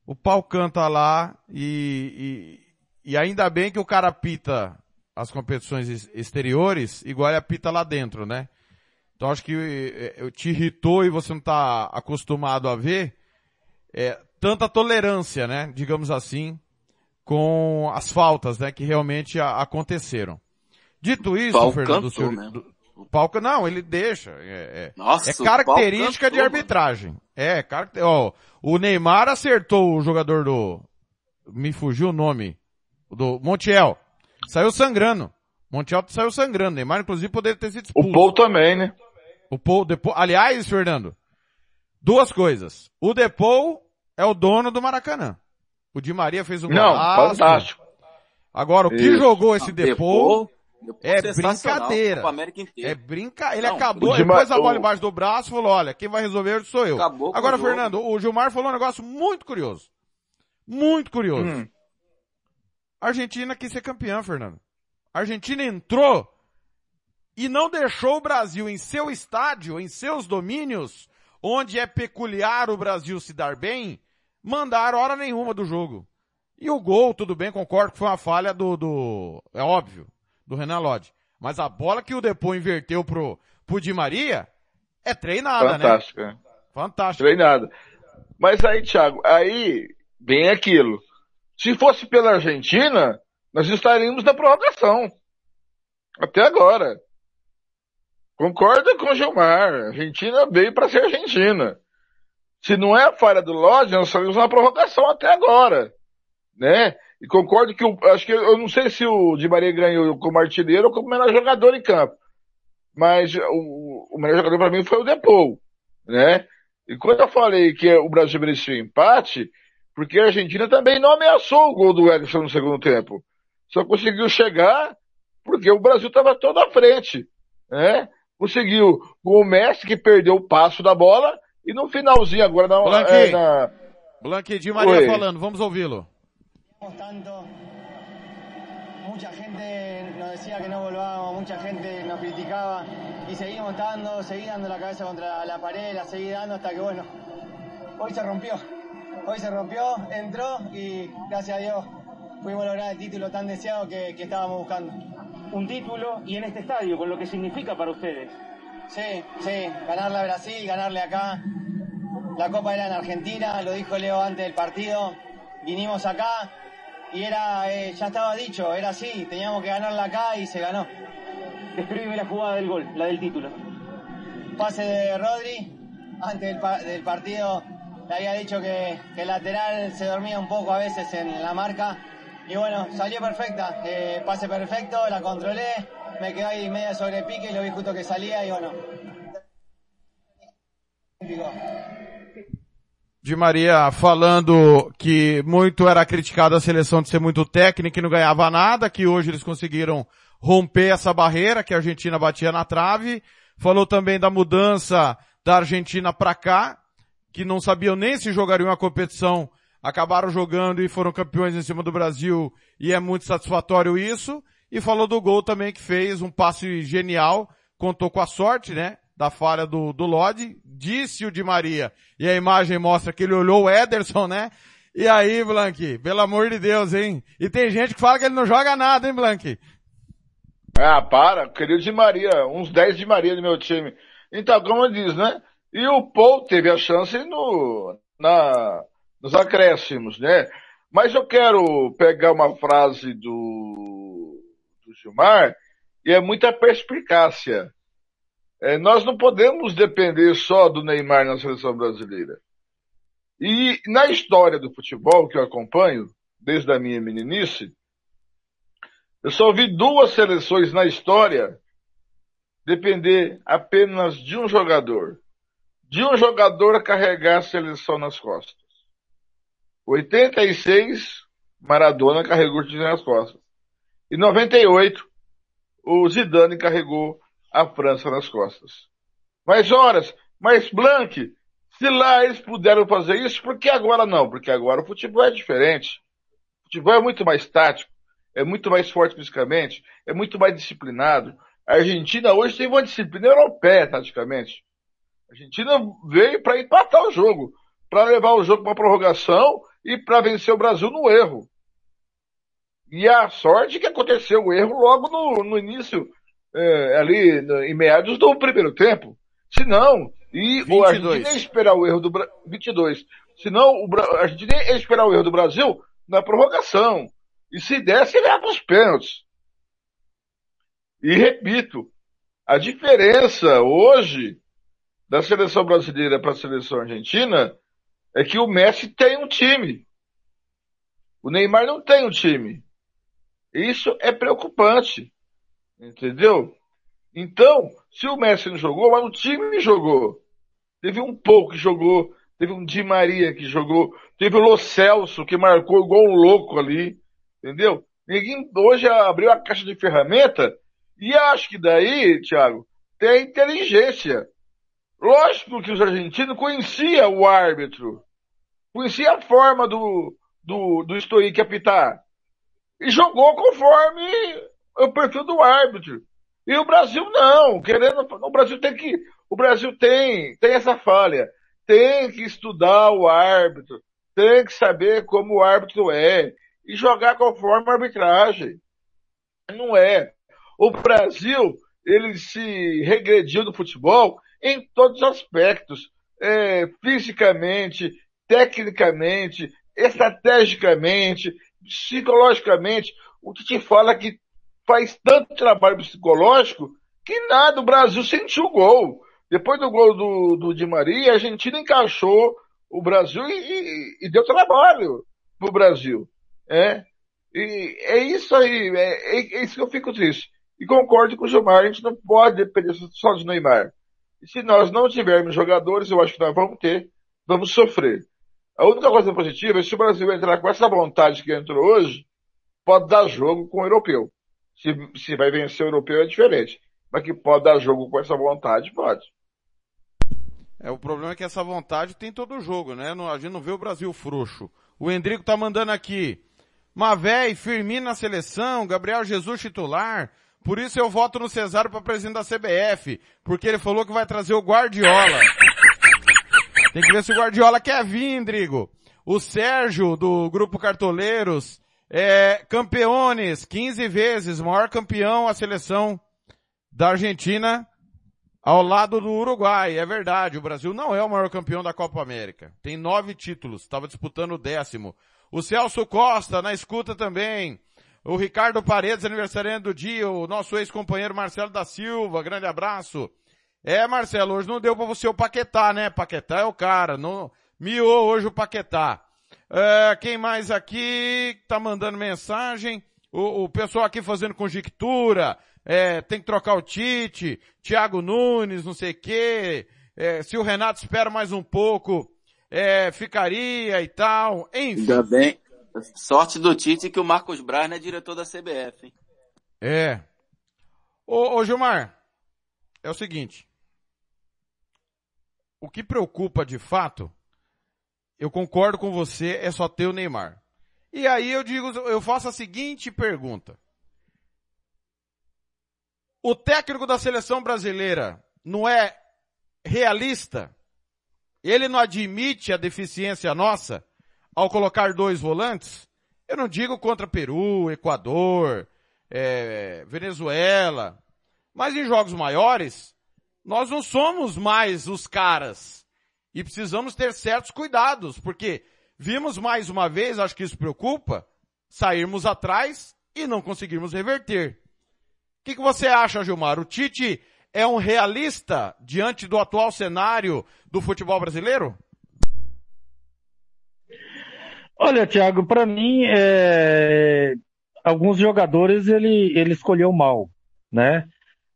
o pau canta lá e, e, e ainda bem que o cara pita as competições exteriores igual ele apita lá dentro, né? Então acho que é, te irritou e você não está acostumado a ver é, tanta tolerância, né? Digamos assim, com as faltas, né? Que realmente a, aconteceram. Dito isso, Pau Fernando, cantou senhor, mesmo. do, o Palca, não, ele deixa. É, é, Nossa, é característica pau de cantou, arbitragem. É, caracter... ó, o Neymar acertou o jogador do, me fugiu o nome, do Montiel. Saiu sangrando. Montiel saiu sangrando. Neymar, inclusive, poderia ter sido expulso. O Paul também, né? O Paul, Depou, aliás, Fernando, duas coisas. O Depou é o dono do Maracanã. O Di Maria fez um Não, golaço. fantástico. Agora, o que Isso. jogou esse Depou é brincadeira. É brinca, ele Não, acabou, ele pôs a bola embaixo do braço e falou, olha, quem vai resolver sou eu. Acabou Agora. Fernando, o Gilmar falou um negócio muito curioso. Muito curioso. Hum. A Argentina quis ser campeã, Fernando. A Argentina entrou e não deixou o Brasil em seu estádio, em seus domínios, onde é peculiar o Brasil se dar bem, mandar hora nenhuma do jogo. E o gol, tudo bem, concordo que foi uma falha do, do é óbvio, do Renan Lodge. Mas a bola que o Depô inverteu pro, pro Di Maria é treinada, né? Fantástico. é. Fantástico. Treinado. Mas aí, Thiago, aí vem aquilo. Se fosse pela Argentina, nós estaríamos na prorrogação. Até agora. Concorda com o Gilmar. A Argentina veio para ser Argentina. Se não é a falha do Lodge, nós estaríamos na prorrogação até agora. Né? E concordo que o, acho que eu não sei se o Di Maria ganhou como artilheiro ou como melhor jogador em campo. Mas o, o melhor jogador para mim foi o Depou, né? E quando eu falei que o Brasil merecia o empate, porque a Argentina também não ameaçou o gol do Ederson no segundo tempo. Só conseguiu chegar porque o Brasil estava todo à frente, né? Conseguiu com o Messi que perdeu o passo da bola e no finalzinho agora na, Blanqui. é, na Blanqui Di Maria Oi. falando, vamos ouvi-lo. Mucha gente nos decía que no volvábamos, mucha gente nos criticaba y seguimos dando, seguí dando la cabeza contra la pared, la seguí dando hasta que bueno, hoy se rompió. Hoy se rompió, entró y gracias a Dios pudimos lograr el título tan deseado que, que estábamos buscando. un título y en este estadio, con lo que significa para ustedes. Sí, sí, ganarle a Brasil, ganarle acá. La Copa era en Argentina, lo dijo Leo antes del partido. Vinimos acá y era, eh, ya estaba dicho, era así, teníamos que ganarla acá y se ganó. Descríbeme la jugada del gol, la del título. Pase de Rodri, antes del, pa- del partido le había dicho que, que el lateral se dormía un poco a veces en la marca. Y bueno, salió perfecta, eh, pase perfecto, la controlé, me quedé ahí media sobre pique y lo vi justo que salía y bueno. Di Maria falando que muito era criticada a seleção de ser muito técnica e não ganhava nada, que hoje eles conseguiram romper essa barreira que a Argentina batia na trave. Falou também da mudança da Argentina para cá, que não sabiam nem se jogariam a competição, acabaram jogando e foram campeões em cima do Brasil e é muito satisfatório isso. E falou do gol também que fez, um passe genial, contou com a sorte, né? Da falha do, do Lodi, disse o Di Maria, e a imagem mostra que ele olhou o Ederson, né? E aí, Blank, pelo amor de Deus, hein? E tem gente que fala que ele não joga nada, hein, Blank? Ah, para, querido de Maria, uns 10 de Maria do meu time. Então, como disse, né? E o Paul teve a chance no, na, nos acréscimos, né? Mas eu quero pegar uma frase do, do Gilmar, e é muita perspicácia. É, nós não podemos depender só do Neymar na seleção brasileira. E na história do futebol que eu acompanho, desde a minha meninice, eu só vi duas seleções na história depender apenas de um jogador. De um jogador carregar a seleção nas costas. 86, Maradona carregou o time nas costas. E 98, o Zidane carregou a França nas costas. Mas horas, mas Blanc, se lá eles puderam fazer isso, por que agora não? Porque agora o futebol é diferente. O futebol é muito mais tático, é muito mais forte fisicamente, é muito mais disciplinado. A Argentina hoje tem uma disciplina europeia, taticamente. A Argentina veio para empatar o jogo, para levar o jogo para prorrogação e para vencer o Brasil no erro. E a sorte que aconteceu o erro logo no, no início, é, ali no, em meados do primeiro tempo. Se não, e 22. a Argentina ia esperar o erro do Brasil, 22. Senão, o, a Argentina ia esperar o erro do Brasil na prorrogação. E se desse, ele ia para os pênaltis. E repito, a diferença hoje da seleção brasileira para a seleção argentina é que o Messi tem um time. O Neymar não tem um time. Isso é preocupante. Entendeu? Então, se o Messi não jogou, mas o time jogou. Teve um pouco que jogou, teve um Di Maria que jogou, teve o Lo Celso que marcou igual um louco ali. Entendeu? Ninguém hoje abriu a caixa de ferramenta e acho que daí, Thiago, tem inteligência. Lógico que os argentinos conheciam o árbitro, conhecia a forma do, do, do Stoic apitar. E jogou conforme o perfil do árbitro. E o Brasil não, querendo, o Brasil tem que, o Brasil tem, tem essa falha. Tem que estudar o árbitro, tem que saber como o árbitro é e jogar conforme a arbitragem. Não é. O Brasil, ele se regrediu no futebol em todos os aspectos. É, fisicamente, tecnicamente, estrategicamente, psicologicamente, o que te fala que faz tanto trabalho psicológico que nada, o Brasil sentiu o gol. Depois do gol do, do Di Maria, a Argentina encaixou o Brasil e, e, e deu trabalho pro Brasil. É, e é isso aí, é, é, é, isso que eu fico triste. E concordo com o Gilmar, a gente não pode depender só de Neymar. E se nós não tivermos jogadores, eu acho que nós vamos ter, vamos sofrer. A única coisa positiva é se o Brasil entrar com essa vontade que entrou hoje, pode dar jogo com o europeu. Se, se vai vencer o europeu é diferente. Mas que pode dar jogo com essa vontade, pode. É, o problema é que essa vontade tem todo jogo, né? A gente não vê o Brasil frouxo. O Endrico tá mandando aqui. Mavé e Firmino na seleção, Gabriel Jesus titular. Por isso eu voto no Cesário para presidente da CBF. Porque ele falou que vai trazer o Guardiola. Tem que ver se o Guardiola quer vir, Drigo. O Sérgio, do Grupo Cartoleiros, é campeones, 15 vezes, maior campeão a seleção da Argentina ao lado do Uruguai. É verdade, o Brasil não é o maior campeão da Copa América. Tem nove títulos, estava disputando o décimo. O Celso Costa, na escuta também. O Ricardo Paredes, aniversariante do dia. O nosso ex-companheiro Marcelo da Silva, grande abraço. É, Marcelo, hoje não deu para você o Paquetá, né? Paquetá é o cara. Não, miou hoje o Paquetá. É, quem mais aqui tá mandando mensagem? O, o pessoal aqui fazendo conjectura. É, tem que trocar o Tite. Thiago Nunes, não sei o quê. É, se o Renato espera mais um pouco, é, ficaria e tal. Enfim. Ainda bem. Sorte do Tite que o Marcos Braz não é diretor da CBF, hein? É. Ô, ô Gilmar, é o seguinte o que preocupa de fato, eu concordo com você, é só ter o Neymar. E aí eu digo, eu faço a seguinte pergunta. O técnico da seleção brasileira não é realista? Ele não admite a deficiência nossa ao colocar dois volantes? Eu não digo contra Peru, Equador, é, Venezuela, mas em jogos maiores, nós não somos mais os caras. E precisamos ter certos cuidados, porque Vimos mais uma vez, acho que isso preocupa, sairmos atrás e não conseguirmos reverter. O que, que você acha, Gilmar? O Tite é um realista diante do atual cenário do futebol brasileiro? Olha, Thiago, para mim, é... alguns jogadores ele, ele escolheu mal, né?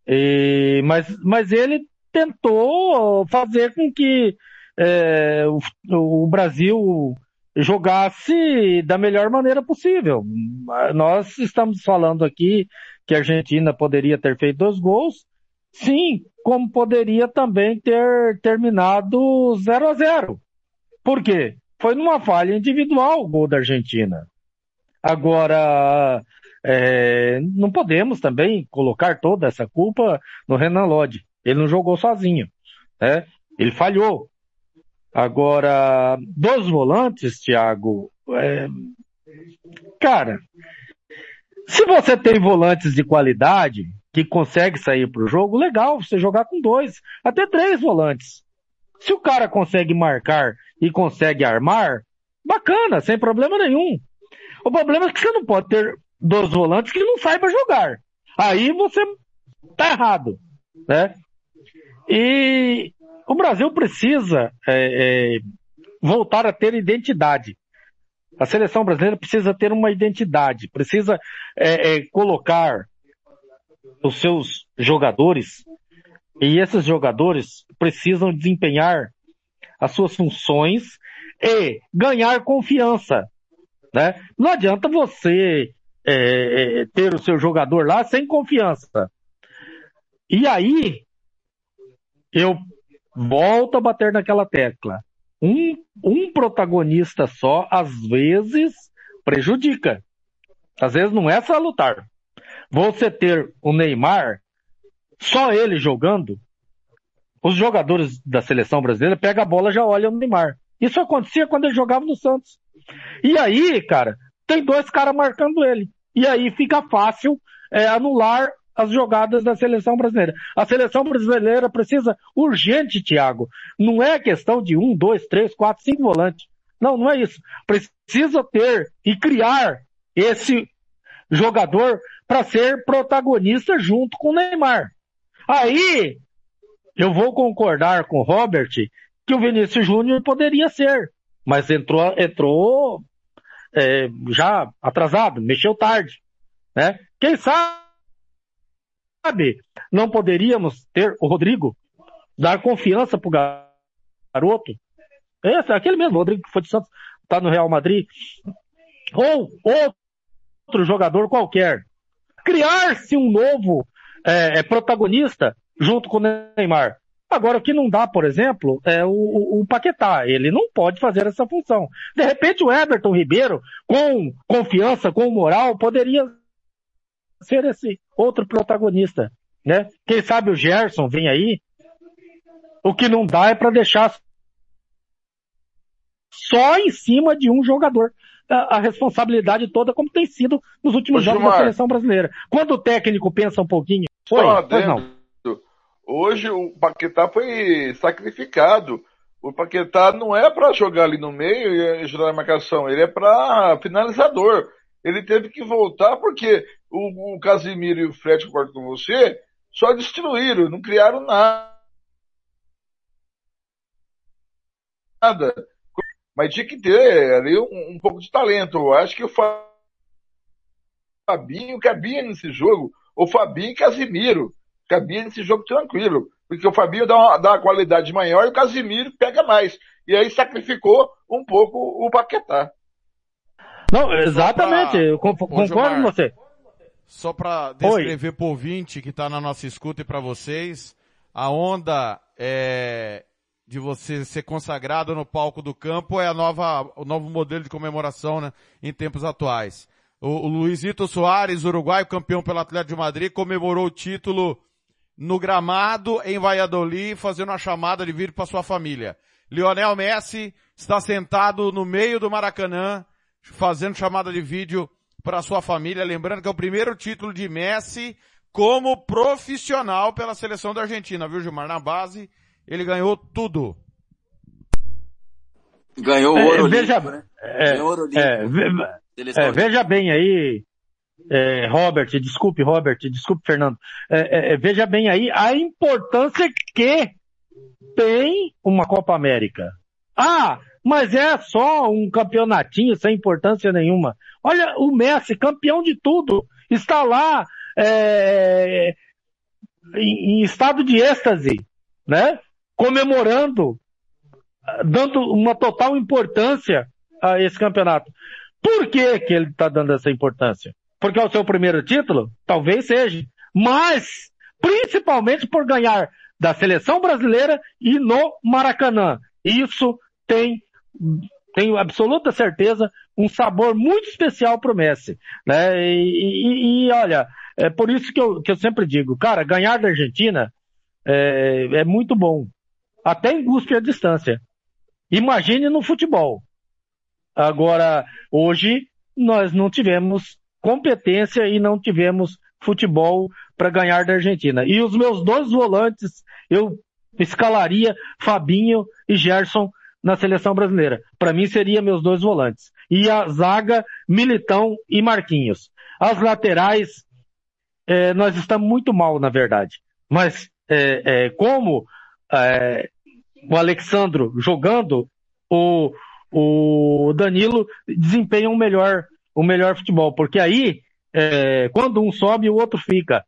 E... mas, mas ele tentou fazer com que é, o, o Brasil jogasse da melhor maneira possível. Nós estamos falando aqui que a Argentina poderia ter feito dois gols, sim, como poderia também ter terminado 0 a 0. Por quê? Foi numa falha individual o gol da Argentina. Agora, é, não podemos também colocar toda essa culpa no Renan Lodge. Ele não jogou sozinho. Né? Ele falhou. Agora, dos volantes, Thiago, é... cara, se você tem volantes de qualidade que consegue sair para o jogo, legal, você jogar com dois, até três volantes. Se o cara consegue marcar e consegue armar, bacana, sem problema nenhum. O problema é que você não pode ter dois volantes que não saibam jogar. Aí você tá errado, né? E o Brasil precisa é, é, voltar a ter identidade. A seleção brasileira precisa ter uma identidade, precisa é, é, colocar os seus jogadores e esses jogadores precisam desempenhar as suas funções e ganhar confiança. Né? Não adianta você é, é, ter o seu jogador lá sem confiança. E aí, eu volto a bater naquela tecla. Um, um protagonista só, às vezes, prejudica. Às vezes não é salutar. Você ter o Neymar, só ele jogando, os jogadores da seleção brasileira pegam a bola já olham no Neymar. Isso acontecia quando ele jogava no Santos. E aí, cara, tem dois caras marcando ele. E aí fica fácil é, anular as jogadas da seleção brasileira. A seleção brasileira precisa urgente, Thiago. Não é questão de um, dois, três, quatro, cinco volantes. Não, não é isso. Precisa ter e criar esse jogador para ser protagonista junto com o Neymar. Aí, eu vou concordar com o Robert que o Vinícius Júnior poderia ser, mas entrou, entrou é, já atrasado, mexeu tarde, né? Quem sabe sabe, não poderíamos ter o Rodrigo, dar confiança pro garoto. Esse, aquele mesmo, Rodrigo que foi de Santos, tá no Real Madrid. Ou outro jogador qualquer. Criar-se um novo é, é, protagonista junto com o Neymar. Agora, o que não dá, por exemplo, é o, o, o, Paquetá. Ele não pode fazer essa função. De repente, o Everton Ribeiro, com confiança, com moral, poderia ser esse outro protagonista, né? Quem sabe o Gerson vem aí. O que não dá é para deixar só em cima de um jogador a, a, responsabilidade toda, como tem sido nos últimos Ô, jogos Gilmar, da seleção brasileira. Quando o técnico pensa um pouquinho, Oi, pois não. Hoje o Paquetá foi sacrificado. O Paquetá não é para jogar ali no meio e ajudar a marcação, ele é para finalizador. Ele teve que voltar porque o, o Casimiro e o Fred, concordo com você, só destruíram, não criaram nada. Mas tinha que ter ali um, um pouco de talento. Eu acho que o Fabinho cabia nesse jogo. O Fabinho e Casimiro cabia nesse jogo tranquilo. Porque o Fabinho dá uma, dá uma qualidade maior e o Casimiro pega mais. E aí sacrificou um pouco o Paquetá. Não, exatamente, eu concordo com você. Só para descrever por 20 que está na nossa escuta e para vocês, a onda é, de você ser consagrado no palco do campo é a nova, o novo modelo de comemoração né, em tempos atuais. O, o Luizito Soares, uruguaio, campeão pelo Atlético de Madrid, comemorou o título no gramado em Valladolid, fazendo uma chamada de vídeo para sua família. Lionel Messi está sentado no meio do Maracanã, fazendo chamada de vídeo para sua família, lembrando que é o primeiro título de Messi como profissional pela seleção da Argentina, viu Gilmar? Na base, ele ganhou tudo. Ganhou o É, ouro veja, olímpico, né? é, Ganhou ouro é, ve- é, veja bem aí, é, Robert, desculpe Robert, desculpe Fernando, É, é, é, veja bem aí a importância que tem uma Copa América. Ah, mas é só um campeonatinho sem importância nenhuma. Olha o Messi, campeão de tudo, está lá é, em, em estado de êxtase, né? Comemorando, dando uma total importância a esse campeonato. Por que, que ele está dando essa importância? Porque é o seu primeiro título? Talvez seja. Mas, principalmente por ganhar da seleção brasileira e no Maracanã. Isso tem, tenho absoluta certeza, um sabor muito especial para o Messi. Né? E, e- e, olha, é por isso que eu, que eu sempre digo, cara, ganhar da Argentina é, é muito bom. Até em guspe a distância. Imagine no futebol. Agora, hoje, nós não tivemos competência e não tivemos futebol para ganhar da Argentina. E os meus dois volantes, eu escalaria Fabinho e Gerson na seleção brasileira. Para mim, seria meus dois volantes. E a zaga, Militão e Marquinhos. As laterais, eh, nós estamos muito mal, na verdade. Mas, eh, eh, como eh, o Alexandro jogando, o, o Danilo desempenha um melhor, um melhor futebol. Porque aí, é, quando um sobe, o outro fica.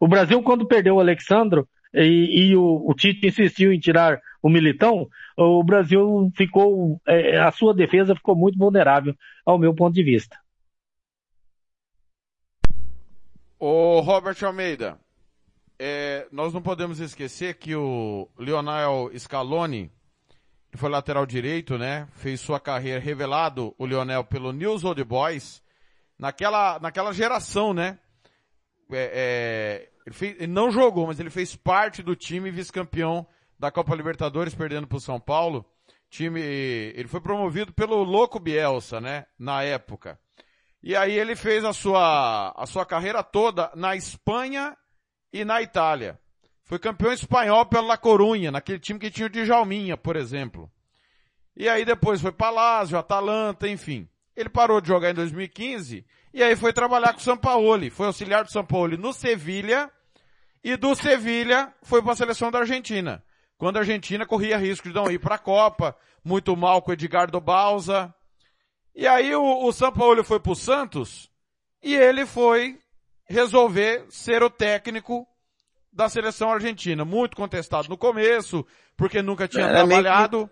O Brasil, quando perdeu o Alexandro e, e o, o Tite insistiu em tirar o Militão, o Brasil ficou, é, a sua defesa ficou muito vulnerável, ao meu ponto de vista. Ô Robert Almeida, é, nós não podemos esquecer que o Lionel Scaloni, que foi lateral direito, né? Fez sua carreira revelado, o Lionel, pelo News Old Boys, naquela, naquela geração, né? É, é, ele, fez- ele não jogou, mas ele fez parte do time vice-campeão da Copa Libertadores, perdendo para o São Paulo. Time, ele foi promovido pelo Louco Bielsa, né? Na época. E aí ele fez a sua, a sua carreira toda na Espanha e na Itália. Foi campeão espanhol pela La Corunha, naquele time que tinha o Djalminha, por exemplo. E aí depois foi para Lazio, Atalanta, enfim. Ele parou de jogar em 2015 e aí foi trabalhar com o Sampaoli. Foi auxiliar do Sampaoli no Sevilha e do Sevilha foi para a seleção da Argentina. Quando a Argentina corria risco de não ir para a Copa, muito mal com o Edgardo Balsa. E aí o, o Sampaoli foi pro Santos e ele foi resolver ser o técnico da seleção argentina. Muito contestado no começo, porque nunca tinha Era meio que- trabalhado.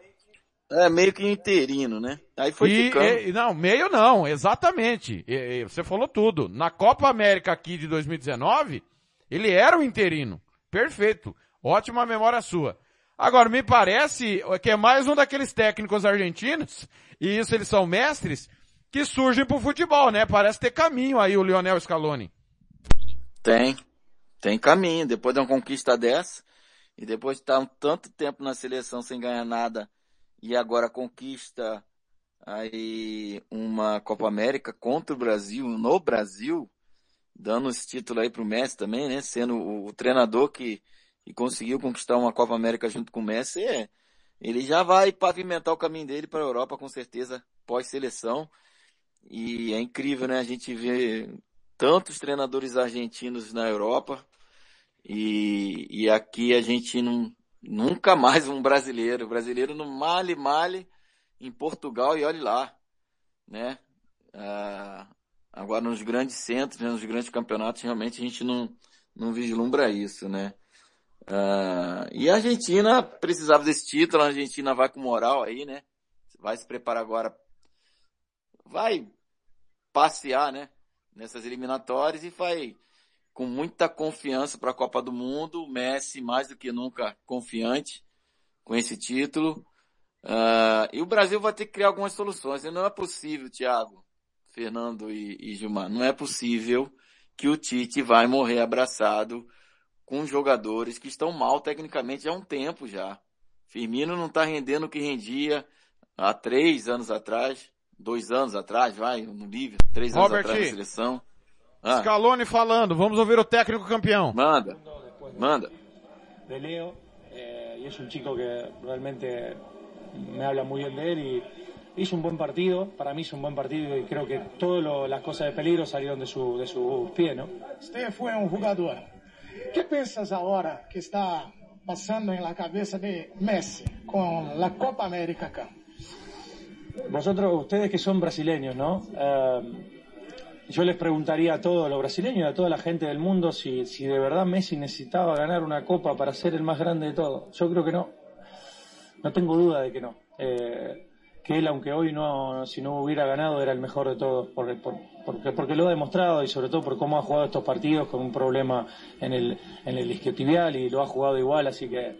É meio que interino, né? Aí foi E, ficando. e- não, meio não, exatamente. E você falou tudo. Na Copa América aqui de 2019, ele era o interino. Perfeito. Ótima memória sua. Agora, me parece que é mais um daqueles técnicos argentinos, e isso eles são mestres, que surgem pro futebol, né? Parece ter caminho aí o Lionel Scaloni. Tem. Tem caminho. Depois de uma conquista dessa, e depois de estar um tanto tempo na seleção sem ganhar nada, e agora conquista aí uma Copa América contra o Brasil, no Brasil, dando esse título aí pro Messi também, né? Sendo o treinador que, que conseguiu conquistar uma Copa América junto com o Messi, é, ele já vai pavimentar o caminho dele para a Europa com certeza pós-seleção. E é incrível, né? A gente vê tantos treinadores argentinos na Europa e, e aqui a gente não, nunca mais um brasileiro. O brasileiro no male em Portugal e olhe lá, né? Ah, agora nos grandes centros, né, nos grandes campeonatos, realmente a gente não, não vislumbra isso, né? Ah, e a Argentina precisava desse título, a Argentina vai com moral aí, né? Vai se preparar agora, vai passear, né? Nessas eliminatórias e vai com muita confiança para a Copa do Mundo. Messi mais do que nunca confiante com esse título. Ah, e o Brasil vai ter que criar algumas soluções. E não é possível, Thiago, Fernando e, e Gilmar, não é possível que o Tite vai morrer abraçado com jogadores que estão mal tecnicamente há um tempo já. Firmino não está rendendo o que rendia há três anos atrás, dois anos atrás, vai, no nível, três anos Robert, atrás na seleção. Ah, Scaloni falando, vamos ouvir o técnico campeão. manda, manda. de Leo eh, y es un chico que realmente me habla muy bien de él y hizo un buen partido, para mí hizo un buen partido y creo que todas las cosas de peligro salieron de su, de sus pies, ¿no? Usted fue un jugador. ¿Qué piensas ahora que está pasando en la cabeza de Messi con la Copa América acá? Vosotros, ustedes que son brasileños, ¿no? Eh, yo les preguntaría a todos los brasileños y a toda la gente del mundo si, si de verdad Messi necesitaba ganar una copa para ser el más grande de todos. Yo creo que no. No tengo duda de que no. Eh, que él, aunque hoy no, si no hubiera ganado, era el mejor de todos, porque, porque, porque lo ha demostrado y sobre todo por cómo ha jugado estos partidos con un problema en el, en el isquiotibial y lo ha jugado igual, así que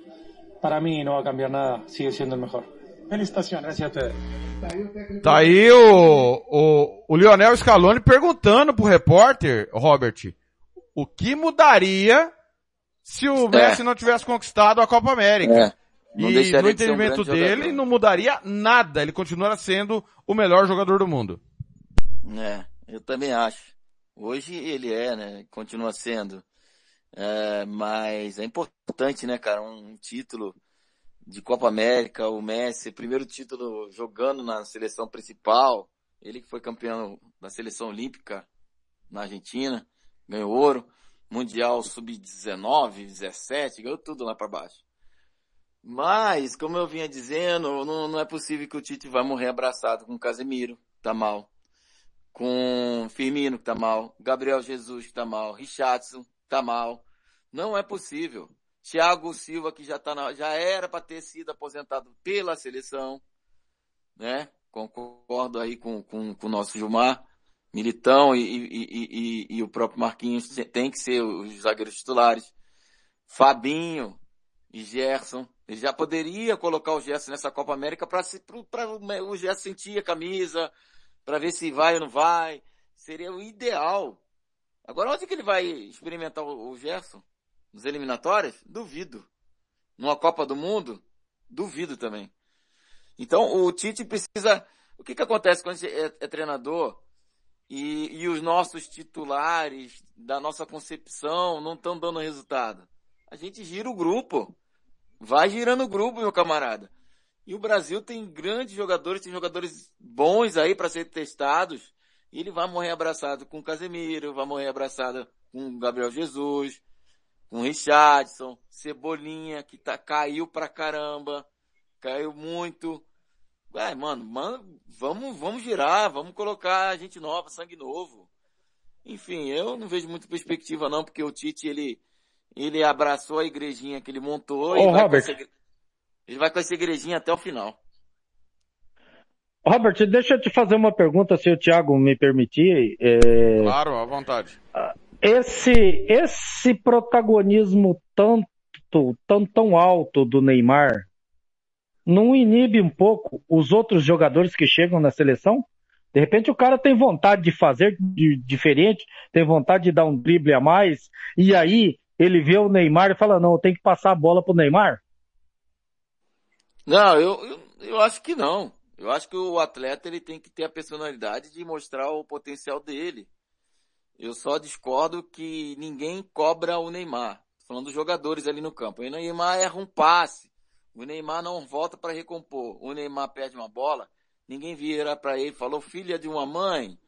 para mí no va a cambiar nada, sigue siendo el mejor. Felicitaciones. Gracias a ustedes. Tá aí o, o, o Lionel Scaloni perguntando pro repórter, Robert, o que mudaria se o Messi não tivesse conquistado a Copa América. É. E no de ser um entendimento dele jogador. não mudaria nada, ele continuaria sendo o melhor jogador do mundo. É, eu também acho. Hoje ele é, né? Continua sendo. É, mas é importante, né, cara? Um título de Copa América, o Messi, primeiro título jogando na seleção principal. Ele que foi campeão da seleção olímpica na Argentina, ganhou ouro. Mundial sub-19, 17, ganhou tudo lá para baixo. Mas, como eu vinha dizendo, não, não é possível que o Tite vai morrer abraçado com o Casemiro, tá mal. Com Firmino, que tá mal. Gabriel Jesus, que tá mal. Richardson, tá mal. Não é possível. Thiago Silva, que já tá na, já era para ter sido aposentado pela seleção, né? Concordo aí com, com, com o nosso Gilmar. Militão e, e, e, e, e o próprio Marquinhos tem que ser os zagueiros titulares. Fabinho e Gerson. Ele já poderia colocar o Gerson nessa Copa América para o Gerson sentir a camisa, para ver se vai ou não vai. Seria o ideal. Agora onde que ele vai experimentar o Gerson? Nos eliminatórios? Duvido. Numa Copa do Mundo? Duvido também. Então o Tite precisa. O que que acontece quando a gente é, é treinador e, e os nossos titulares da nossa concepção não estão dando resultado? A gente gira o grupo. Vai girando o grupo, meu camarada. E o Brasil tem grandes jogadores, tem jogadores bons aí para ser testados. E ele vai morrer abraçado com o Casemiro, vai morrer abraçado com o Gabriel Jesus, com o Richardson, Cebolinha, que tá, caiu pra caramba, caiu muito. Ué, mano, mano, vamos, vamos girar, vamos colocar gente nova, sangue novo. Enfim, eu não vejo muita perspectiva não, porque o Tite, ele, ele abraçou a igrejinha que ele montou e Ô, vai com Robert. igre- ele vai com essa igrejinha até o final. Robert, deixa eu te fazer uma pergunta, se o Thiago me permitir. É, Claro, à vontade. esse, esse protagonismo tanto, tão, tão alto do Neymar não inibe um pouco os outros jogadores que chegam na seleção? De repente o cara tem vontade de fazer de, diferente, tem vontade de dar um drible a mais, e aí ele vê o Neymar e fala, não, eu tenho que passar a bola pro Neymar? Não, eu, eu, eu acho que não. Eu acho que o atleta ele tem que ter a personalidade de mostrar o potencial dele. Eu só discordo que ninguém cobra o Neymar. Falando dos jogadores ali no campo. O Neymar erra um passe. O Neymar não volta para recompor. O Neymar perde uma bola. Ninguém vira para ele e falou, filha de uma mãe,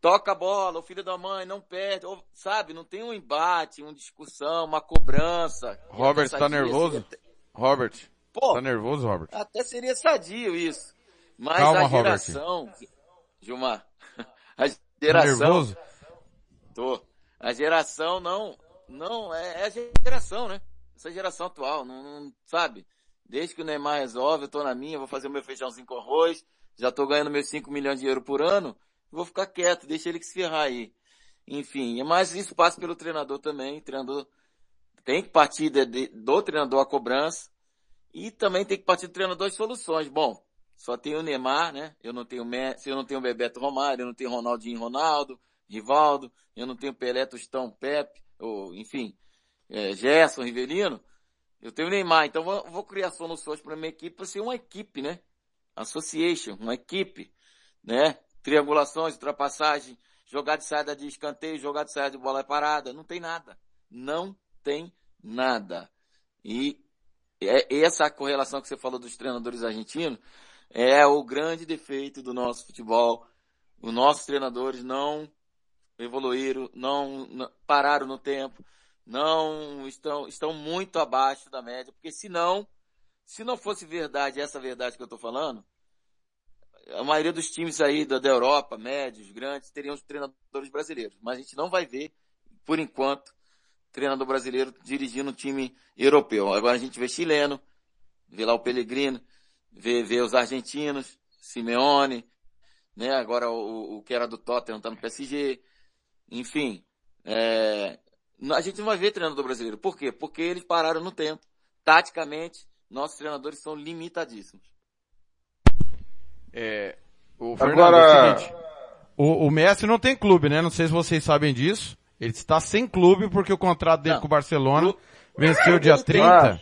toca a bola, o filho da mãe não perde. Ou, sabe, não tem um embate, uma discussão, uma cobrança. Robert, tá dia nervoso? seria- Robert, Pô, tá nervoso, Robert? até seria sadio isso. Mas Calma, a Robert. geração, Gilmar, a Tá geração, nervoso? tô, a geração não, não, é, é a geração, né? Essa geração atual, não, não- sabe? Desde que o Neymar resolve, eu tô na minha, vou fazer o meu feijãozinho com arroz, já tô ganhando meus 5 milhões de euros por ano, vou ficar quieto, deixa ele que se ferrar aí. Enfim, mas isso passa pelo treinador também, o treinador tem que partir de- de- do treinador a cobrança, e também tem que partir do treinador soluções. Bom, só tem o Neymar, né? Eu não tenho Messi, eu não tenho Bebeto Romário, eu não tenho Ronaldinho Ronaldo, Rivaldo, eu não tenho Pelé, Tostão, Pepe, ou, enfim, é, Gerson, Rivelino. Eu tenho Neymar, então vou, vou criar soluções para minha equipe, para ser uma equipe, né? Association, uma equipe, né? Triangulações, ultrapassagem, jogar de saída de escanteio, jogar de saída de bola parada, não tem nada. Não tem nada. E é, essa correlação que você falou dos treinadores argentinos é o grande defeito do nosso futebol. Os nossos treinadores não evoluíram, não, não pararam no tempo, não estão, estão muito abaixo da média, porque senão, se não fosse verdade, essa verdade que eu estou falando, a maioria dos times aí da, da Europa, médios, grandes, teriam os treinadores brasileiros. Mas a gente não vai ver, por enquanto, treinador brasileiro dirigindo um time europeu. Agora a gente vê chileno, vê lá o Pellegrino, vê, vê os argentinos, Simeone, né? Agora o, o que era do Tottenham tá no PSG. Enfim, é, a gente não vai ver treinador brasileiro. Por quê? Porque eles pararam no tempo. Taticamente, nossos treinadores são limitadíssimos. É, o Fernando, Agora... é o seguinte, o, o Messi não tem clube, né? Não sei se vocês sabem disso. Ele está sem clube porque o contrato dele não. com o Barcelona Clube... venceu dia 30.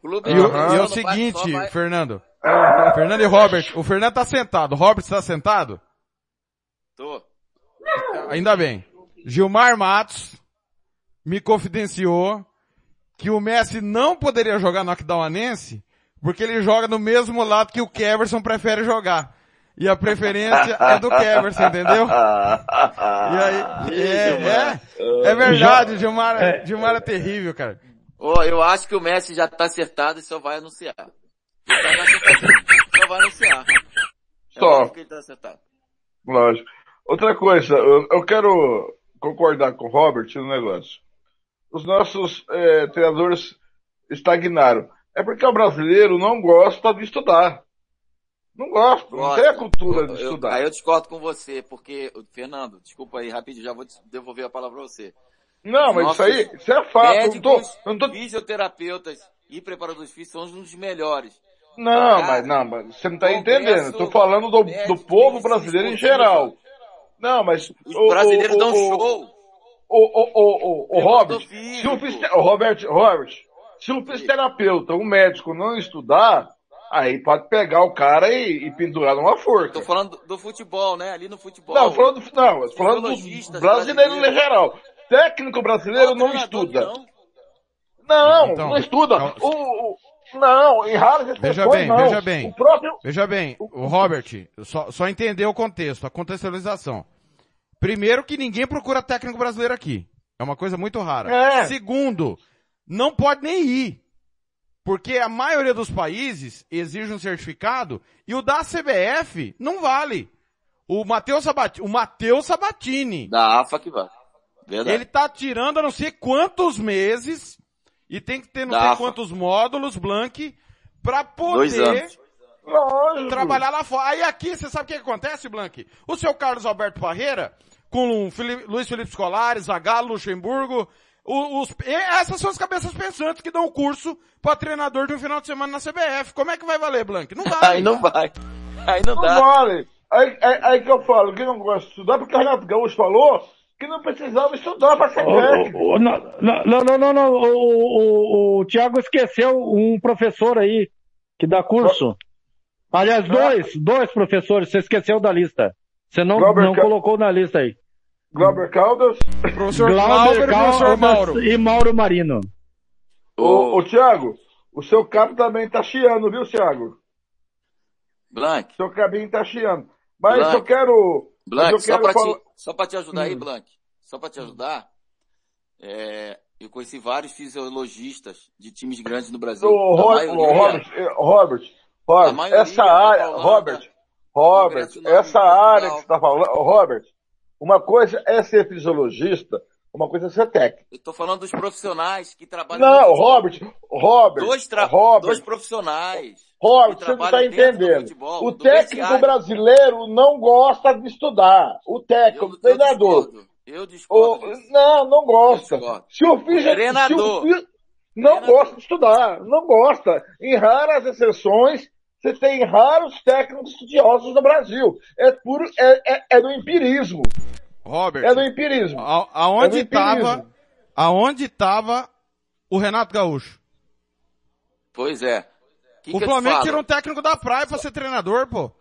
Clube e, o, e é o seguinte, vai... Fernando. Fernando e Robert, o Fernando está sentado. O Robert está sentado? Tô. Ainda bem. Gilmar Matos me confidenciou que o Messi não poderia jogar no Aquidauanense porque ele joga no mesmo lado que o Keverson prefere jogar. E a preferência é do Keverson, entendeu? E aí, é, é, é verdade, Gilmar, é, Gilmar é terrível, cara. Oh, eu acho que o Messi já tá acertado e só vai anunciar. Ele tá só vai anunciar. Só. que ele tá acertado. Lógico. Outra coisa, eu, eu quero concordar com o Robert no negócio. Os nossos é, treinadores estagnaram. É porque o brasileiro não gosta de estudar. Não gosta, não tem a cultura de eu, estudar. Aí eu discordo com você, porque, Fernando, desculpa aí, rapidinho, já vou devolver a palavra para você. Não, mas isso aí, isso é fato. Médicos, não tô, não tô... fisioterapeutas e preparadores físicos são um dos melhores. Não, mas não, mas você não está entendendo. Estou falando do, do povo brasileiro em geral. Não, mas os o, brasileiros o, dão o, show. O, o, o, o, o Robert, se o, o Robert, Robert, se um fisioterapeuta, um médico não estudar, aí pode pegar o cara e, e pendurar numa forca. Tô falando do futebol, né? Ali no futebol. Não, falando, não, falando do brasileiro em geral. Técnico brasileiro não estuda. Não, não, então, não estuda. Então, o, o, não, em raras Veja bem, não. veja bem. O próprio... Veja bem, o Robert, só, só entender o contexto, a contextualização. Primeiro que ninguém procura técnico brasileiro aqui. É uma coisa muito rara. É. Segundo, não pode nem ir. Porque a maioria dos países exige um certificado e o da CBF não vale. O Matheus Sabatini, o Matheus Sabatini. Da AFA que vale. Verdade. Ele tá tirando a não sei quantos meses e tem que ter não da sei AFA. quantos módulos, Blank, para poder trabalhar lá fora. Aí aqui, você sabe o que acontece, Blank? O seu Carlos Alberto Parreira, com o Felipe, Luiz Felipe Scolari, Zagallo, Luxemburgo, os, essas são as cabeças pensantes que dão o curso para treinador de um final de semana na CBF. Como é que vai valer, Blank? Não vai. Aí não vai. Aí não, não dá. vale. Aí, aí, aí, que eu falo, que não gosta de estudar, porque o Renato Gaúcho falou que não precisava estudar para ser técnico. não, não, não, não, não. O, o, o, Thiago esqueceu um professor aí que dá curso. Aliás, dois, dois professores, você esqueceu da lista. Você não, não colocou na lista aí. Glauber Caldas. Professor Glauber, professor Mauro. E Mauro Marino. Ô, ô Thiago, o seu cabo também tá chiando, viu, Thiago? Blank. Seu cabinho tá chiando. Mas Blank. eu quero... Blank, eu só, pra falar... te, só pra te ajudar hum. aí, Blank. Só pra te ajudar. É, eu conheci vários fisiologistas de times grandes no Brasil. Ô, Robert, Robert, Robert, Robert, essa área, Robert, Robert, essa área que você tá falando, Robert, uma coisa é ser fisiologista, uma coisa é ser técnico. Eu tô falando dos profissionais que trabalham... Não, Robert, Robert, dois, tra... Robert, dois profissionais. Robert, você não está entendendo. Futebol, o técnico brasileiro não gosta de estudar. O técnico, o treinador. Eu discordo. O... Não, não gosta. Se o treinador. Se o não treinador. gosta de estudar, não gosta. Em raras exceções, você tem raros técnicos estudiosos no Brasil. É puro, é, é, é do empirismo. Robert. É do empirismo. A, aonde estava, é aonde estava o Renato Gaúcho? Pois é. Que o que Flamengo tirou um técnico da praia para ser treinador, pô.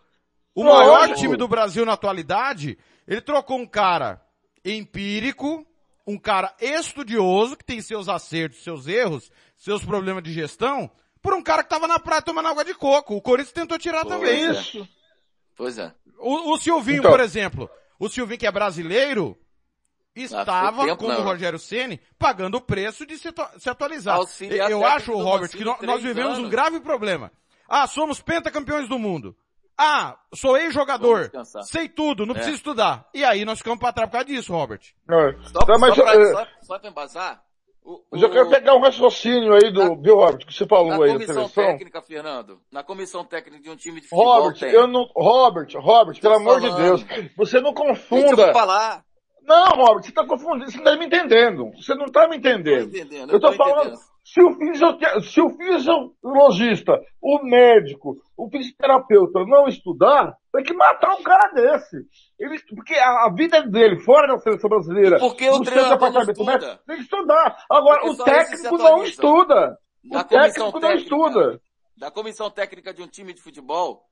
O maior time do Brasil na atualidade, ele trocou um cara empírico, um cara estudioso, que tem seus acertos, seus erros, seus problemas de gestão, por um cara que tava na praia tomando água de coco. O Corinthians tentou tirar Pois também. é. Isso. Pois é. O, o Silvinho, Então. por exemplo. O Silvinho que é brasileiro, estava, tempo como o. Rogério Ceni pagando o preço de se, se atualizar. Auxiliar Eu acho, Robert, que nó- nós, vivemos um anos. grave problema. Ah, somos pentacampeões do mundo. Ah, sou ex-jogador. Sei tudo, não É. preciso estudar. E aí nós ficamos pra trás por causa disso, Robert. Não, Só, tá, mas, só, pra, eh, só, só pra embasar, mas eu quero pegar um raciocínio aí do, viu, Robert, que você na falou aí da comissão técnica, Fernando, na comissão técnica de um time de futebol Robert, eu não, Robert, Robert, pelo amor de falando. Deus, você não Deixa eu confunda. falar. Não, Robert, você tá confundindo, você não tá me entendendo. Você não tá me entendendo. Eu tô falando, entendendo. Se o, se o fisiologista, o médico, o fisioterapeuta não estudar, tem que matar um cara desse. Ele, porque a, a vida dele, fora da seleção brasileira, E por que o treinador não departamento médico, estuda? tem que estudar. Agora, Porque o técnico não estuda. Na o técnico não técnica. estuda. Da comissão técnica de um time de futebol,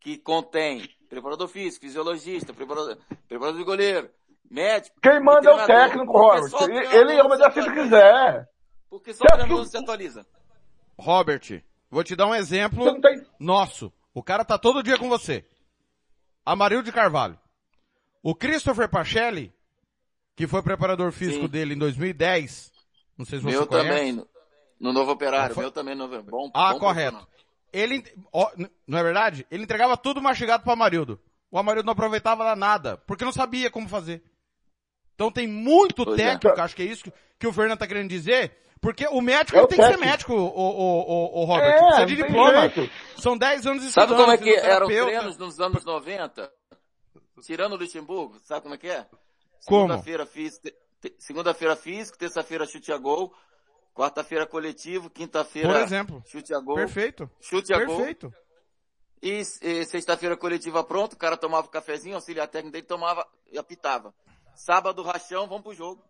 que contém preparador físico, fisiologista, preparador, preparador de goleiro, médico. Quem manda é o técnico, Porque Robert. o Ele, treinador ele não obedece se atualiza. quiser. Porque só o não se atualiza. Robert, vou te dar um exemplo tem... nosso. O cara tá todo dia com você. Amarildo de Carvalho. O Christopher Pacelli, que foi preparador físico Sim. dele em 2010, não sei se você Meu conhece. também, no, no Novo Operário, Ah, foi- meu também no Novo Bom, Ah, bom correto. profissional. Ele, ó, não é verdade? Ele entregava tudo mastigado pro Amarildo. O Amarildo não aproveitava lá nada, porque não sabia como fazer. Então tem muito Pois é. técnico, acho que é isso que, que o Fernando tá querendo dizer, porque o médico É tem que ser médico, o, o, o, o Robert. É, precisa de diploma. jeito. São 10 anos Sabe estudando. como é que eram os treinos nos anos 90? Tirando o Luxemburgo, sabe como é que é? Como? Segunda-feira físico, te- segunda-feira físico, terça-feira chute a gol, quarta-feira coletivo, quinta-feira Por exemplo. chute a gol, Perfeito. chute a gol, Perfeito. e, e sexta-feira coletiva pronto, o cara tomava o cafezinho, o auxiliar técnico dele tomava e apitava. Sábado rachão, vamos pro jogo.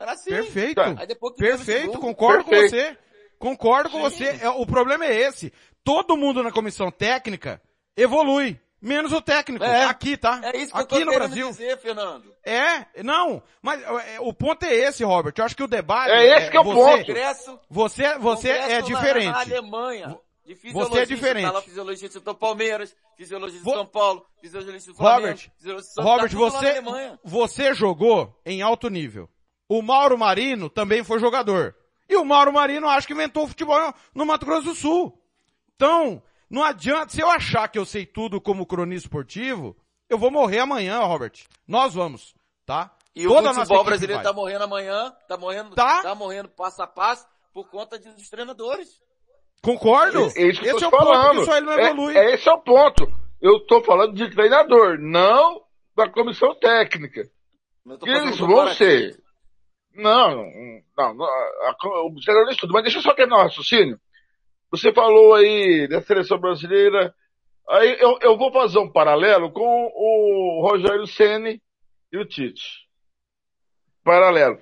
Era assim. Perfeito. Aí depois que veio o Perfeito, Luxemburgo, concordo com Perfeito. você. Concordo com você. É, o problema é esse. Todo mundo na comissão técnica evolui. Menos o técnico. É. Aqui, tá? É isso que Aqui eu tô no Brasil. dizer, Fernando. É, não, mas é, o ponto é esse, Robert. Eu acho que o debate. É esse que é o você, ponto. Congresso, Você, você Congresso é diferente. Na Alemanha. De Você é fisiologista, diferente. Tá lá fisiologista do Palmeiras, fisiologista Vo- de São Paulo, fisiologista do Flamengo, Robert, fisiologista do Robert, tá você, você jogou em alto nível. O Mauro Marino também foi jogador. E o Mauro Marino acho que inventou o futebol no Mato Grosso do Sul. Então, não adianta, se eu achar que eu sei tudo como cronista esportivo, eu vou morrer amanhã, Robert. Nós vamos, tá? E Toda o nossa futebol brasileiro vai. tá morrendo amanhã, tá morrendo, Tá. tá morrendo passo a passo por conta de- dos treinadores. Concordo? É isso que eu Esse tô é o ponto falando. que só ele não evolui. É, é esse é o ponto. Eu tô falando de treinador, não da comissão técnica. Que eles vão ser. Não, não, não a- a- o treinador estuda. Mas deixa eu só terminar o raciocínio. Você falou aí da seleção brasileira. Aí eu, eu vou fazer um paralelo com o Rogério Ceni e o Tite. Paralelo.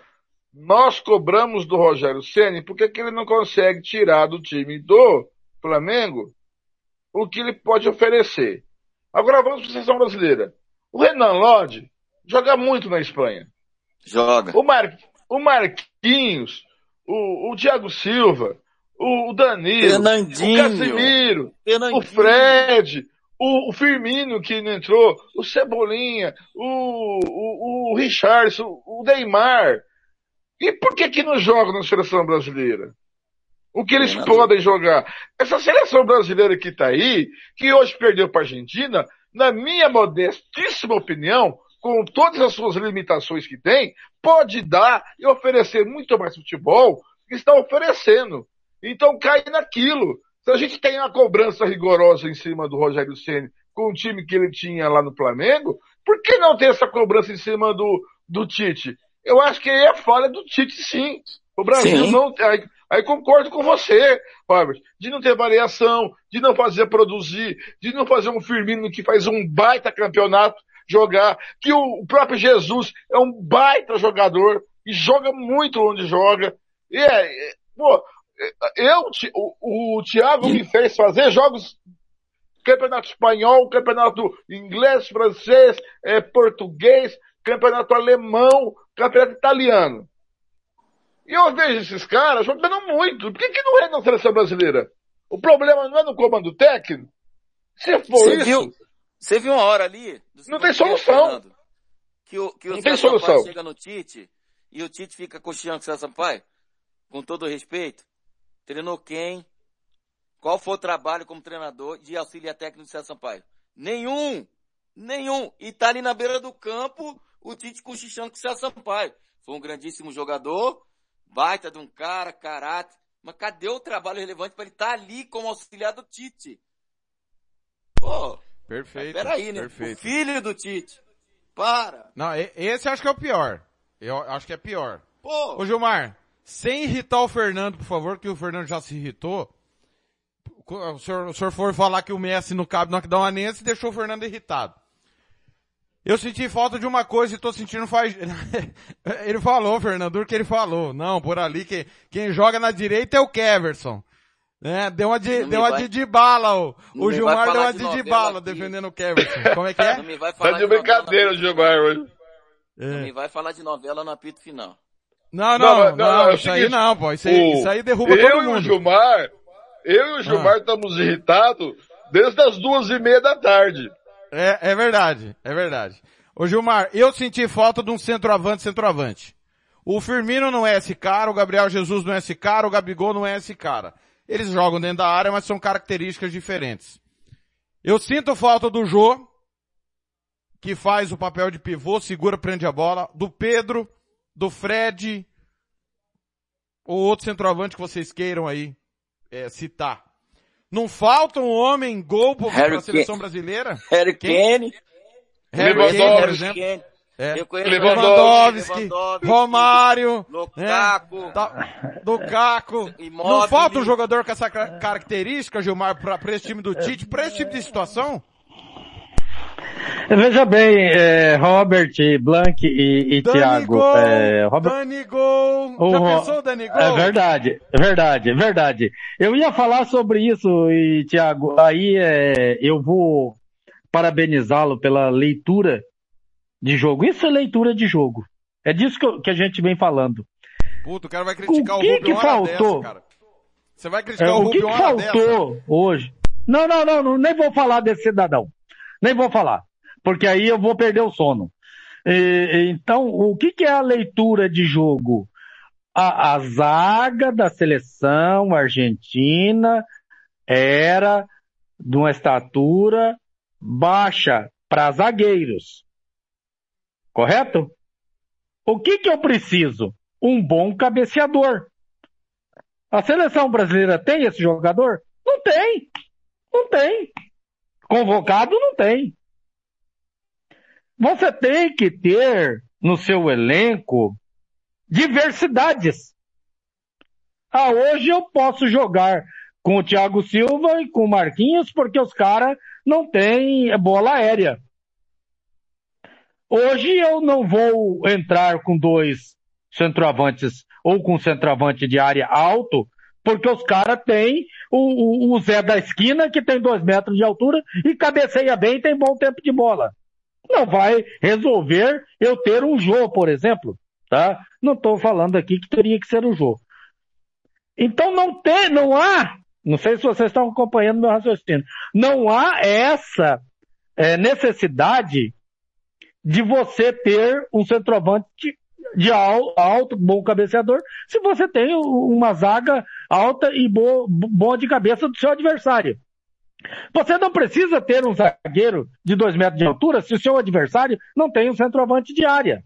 Nós cobramos do Rogério Ceni porque que ele não consegue tirar do time do Flamengo o que ele pode oferecer. Agora vamos para a seleção brasileira. O Renan Lodge joga muito na Espanha. Joga. O, Mar, o Marquinhos, o, o Thiago Silva, o, o Danilo, o Fernandinho. o Fred, o, o Firmino que não entrou, o Cebolinha, o, o, o Richardson, o Neymar. E por que que não jogam na seleção brasileira? O que eles podem jogar? Essa seleção brasileira que está aí, que hoje perdeu para a Argentina, na minha modestíssima opinião, com todas as suas limitações que tem, pode dar e oferecer muito mais futebol que está oferecendo. Então cai naquilo. Se a gente tem uma cobrança rigorosa em cima do Rogério Ceni com o time que ele tinha lá no Flamengo, por que não ter essa cobrança em cima do, do Tite? Eu acho que aí é falha do Tite, sim. O Brasil Sim. não. Aí, aí concordo com você, Robert, de não ter variação, de não fazer produzir, de não fazer um Firmino que faz um baita campeonato jogar, que o próprio Jesus é um baita jogador e joga muito onde joga. E é, é, pô, eu, Ti- o, o Thiago me fez fazer jogos campeonato espanhol, campeonato inglês, francês, eh, português, campeonato alemão, campeonato italiano. E eu vejo esses caras jogando muito. Por que, que não é na seleção brasileira? O problema não é no comando técnico? Se for Você isso, viu, você viu uma hora ali? do Não tem solução. Fernando, Que o, que o Não tem César Sampaio solução. chega no Tite e o Tite fica cocheando com o César Sampaio, com todo o respeito. Treinou quem? Qual foi o trabalho como treinador de auxiliar técnico do César Sampaio? Nenhum! Nenhum! E tá ali na beira do campo o Tite cochichando com o César Sampaio. Foi um grandíssimo jogador, baita de um cara, caráter. Mas cadê o trabalho relevante para ele estar ali como auxiliar do Tite? Pô, Perfeito. peraí, né? Perfeito. O filho do Tite. Para! Não, esse acho que é o pior. Eu acho que é pior. Pô! Ô Gilmar, sem irritar o Fernando, por favor, que o Fernando já se irritou. O senhor, o senhor for falar que o Messi não cabe no Aquidauanense e deixou o Fernando irritado. Eu senti falta de uma coisa e tô sentindo faz... ele falou, Fernando, o que ele falou. Não, por ali, quem, quem joga na direita é o Keverson. Né? Deu uma de, Não deu uma vai- de, de bala, o, o Gilmar deu uma de de, de bala aqui. defendendo o Keverson. Como é que é? Não me vai falar tá de novela brincadeira, no- Gilmar. hoje. Não me vai falar de novela no apito final. Não, Não, não, não, não, não, é o isso aí não, pô. Isso aí, o- isso aí derruba eu todo e o mundo. Gilmar, eu e o Gilmar Ah. estamos irritados desde as duas e meia da tarde. É, é verdade, é verdade. Ô Gilmar, eu senti falta de um centroavante, centroavante. O Firmino não é esse cara, o Gabriel Jesus não é esse cara, o Gabigol não é esse cara. Eles jogam dentro da área, mas são características diferentes. Eu sinto falta do Jô, que faz o papel de pivô, segura, prende a bola, do Pedro, do Fred, ou outro centroavante que vocês queiram aí é, citar. Não falta um homem gol para a seleção brasileira? Harry? Kane. Harry. Kane, por exemplo. É. Eu conheço Lewandowski, Lewandowski, Romário, Lukaku. né? Tá- Lukaku. Não falta um jogador com essa ca- característica, Gilmar, pra, pra esse time do Tite, pra esse tipo de situação? Veja bem, é, Robert, Blank e, e Dani Thiago. Gol, é, Robert, Dani Gol. O Já pensou, Dani Gol? É verdade, é verdade, é verdade. Eu ia falar sobre isso e, Tiago, aí é, eu vou parabenizá-lo pela leitura de jogo. Isso é leitura de jogo. É disso que, eu- que a gente vem falando. Puta, o cara vai criticar o, O que Rubio que faltou? dessa. Você vai É, criticar o o que, Rubio que uma hora dessa? faltou hoje? Não, não, não, não, nem vou falar desse cidadão. Nem vou falar. Porque aí eu vou perder o sono. E- então, o que, que é a leitura de jogo? A, a zaga da seleção argentina era de uma estatura baixa para zagueiros. Correto? O que, que eu preciso? Um bom cabeceador. A seleção brasileira tem esse jogador? Não tem. Não tem. Convocado não tem. Você tem que ter no seu elenco diversidades. Ah, hoje eu posso jogar com o Thiago Silva e com o Marquinhos porque os caras não têm bola aérea. Hoje eu não vou entrar com dois centroavantes ou com centroavante de área alto, porque os caras têm o, o- o Zé da esquina, que tem dois metros de altura e cabeceia bem e tem bom tempo de bola. Não vai resolver eu ter um Jô, por exemplo, tá? Não estou falando aqui que teria que ser o Jô. Então não tem, não há, não sei se vocês estão acompanhando meu raciocínio, não há essa eh, necessidade de você ter um centroavante de al- alto, bom cabeceador, se você tem uma zaga alta e boa, boa de cabeça do seu adversário. Você não precisa ter um zagueiro de dois metros de altura se o seu adversário não tem um centroavante de área.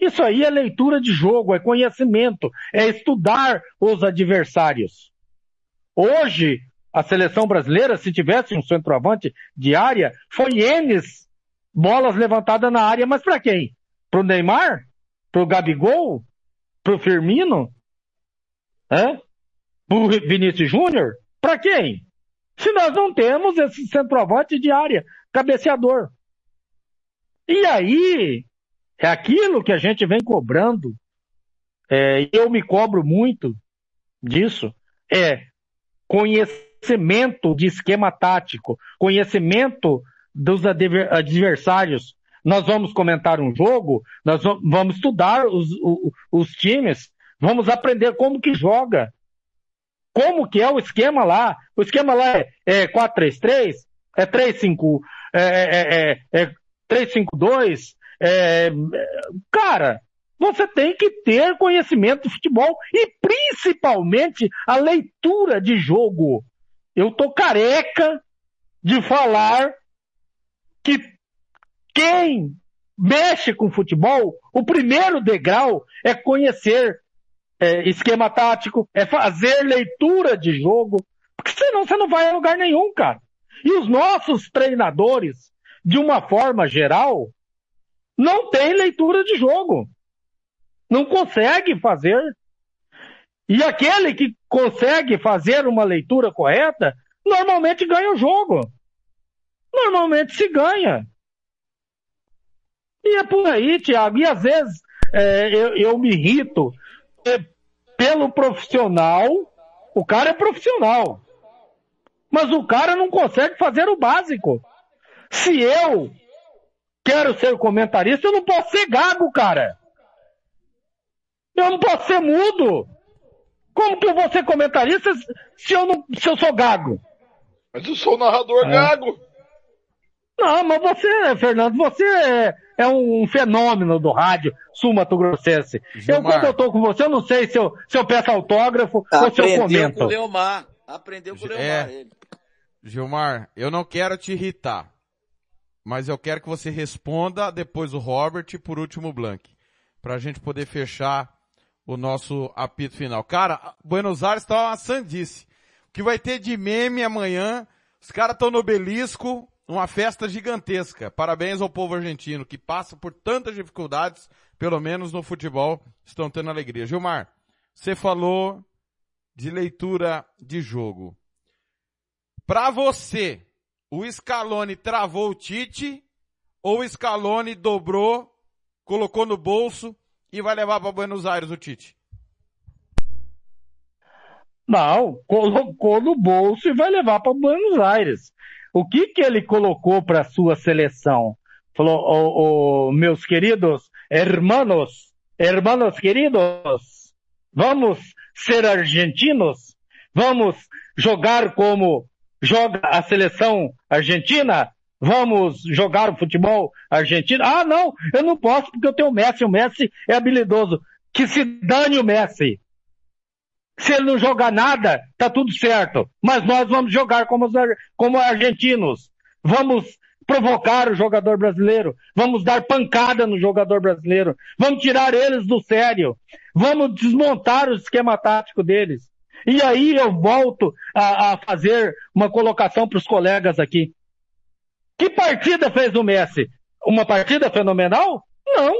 Isso aí é leitura de jogo, é conhecimento, é estudar os adversários. Hoje, a seleção brasileira, se tivesse um centroavante de área, foi Enes bolas levantadas na área, mas para quem? Pro Neymar? Pro Gabigol? Pro Firmino? Hã? Pro Vinícius Júnior? Para quem? Se nós não temos esse centroavante de área, cabeceador. E aí, é aquilo que a gente vem cobrando, é, eu me cobro muito disso, é conhecimento de esquema tático, conhecimento dos adver- adversários. Nós vamos comentar um jogo, nós va- vamos estudar os, o- os times, vamos aprender como que joga, como que é o esquema lá. O esquema lá é, é 4-3-3, é 3-5, é, é, é, é 3-5-2, é, cara, você tem que ter conhecimento de futebol e principalmente a leitura de jogo. Eu tô careca de falar que quem mexe com futebol, o primeiro degrau é conhecer é, esquema tático, é fazer leitura de jogo, porque senão você não vai a lugar nenhum, cara. E os nossos treinadores, de uma forma geral, não têm leitura de jogo. Não consegue fazer. E aquele que consegue fazer uma leitura correta, normalmente ganha o jogo. Normalmente se ganha. E é por aí, Tiago. E às vezes é, eu, eu me irrito é, pelo profissional. O cara é profissional. Mas o cara não consegue fazer o básico. Se eu quero ser comentarista, eu não posso ser gago, cara. Eu não posso ser mudo. Como que eu vou ser comentarista se eu, não, se eu sou gago? Mas eu sou narrador é. gago. Não, mas você, Fernando, você é, é um fenômeno do rádio sul-mato-grossense. Eu, quando eu tô com você, eu não sei se eu, se eu peço autógrafo ou se eu comento. Aprendeu com o Leomar. Aprendeu com o Leomar. É, Gilmar, eu não quero te irritar, mas eu quero que você responda depois o Robert e por último o Blank, pra gente poder fechar o nosso apito final. Cara, Buenos Aires tá uma sandice. O que vai ter de meme amanhã, os caras estão no obelisco, uma festa gigantesca. Parabéns ao povo argentino que passa por tantas dificuldades, pelo menos no futebol, estão tendo alegria. Gilmar, você falou de leitura de jogo. Para você, o Scaloni travou o Tite ou o Scaloni dobrou, colocou no bolso e vai levar para Buenos Aires o Tite? Não, colocou no bolso e vai levar para Buenos Aires. O que que ele colocou para sua seleção? Falou, meus queridos hermanos, hermanos queridos, vamos ser argentinos? Vamos jogar como joga a seleção argentina? Vamos jogar o futebol argentino? Ah, não, eu não posso porque eu tenho o Messi, o Messi é habilidoso. Que se dane o Messi. Se ele não jogar nada, tá tudo certo. Mas nós vamos jogar como, como argentinos. Vamos provocar o jogador brasileiro. Vamos dar pancada no jogador brasileiro. Vamos tirar eles do sério. Vamos desmontar o esquema tático deles. E aí eu volto a, a fazer uma colocação para os colegas aqui. Que partida fez o Messi? Uma partida fenomenal? Não.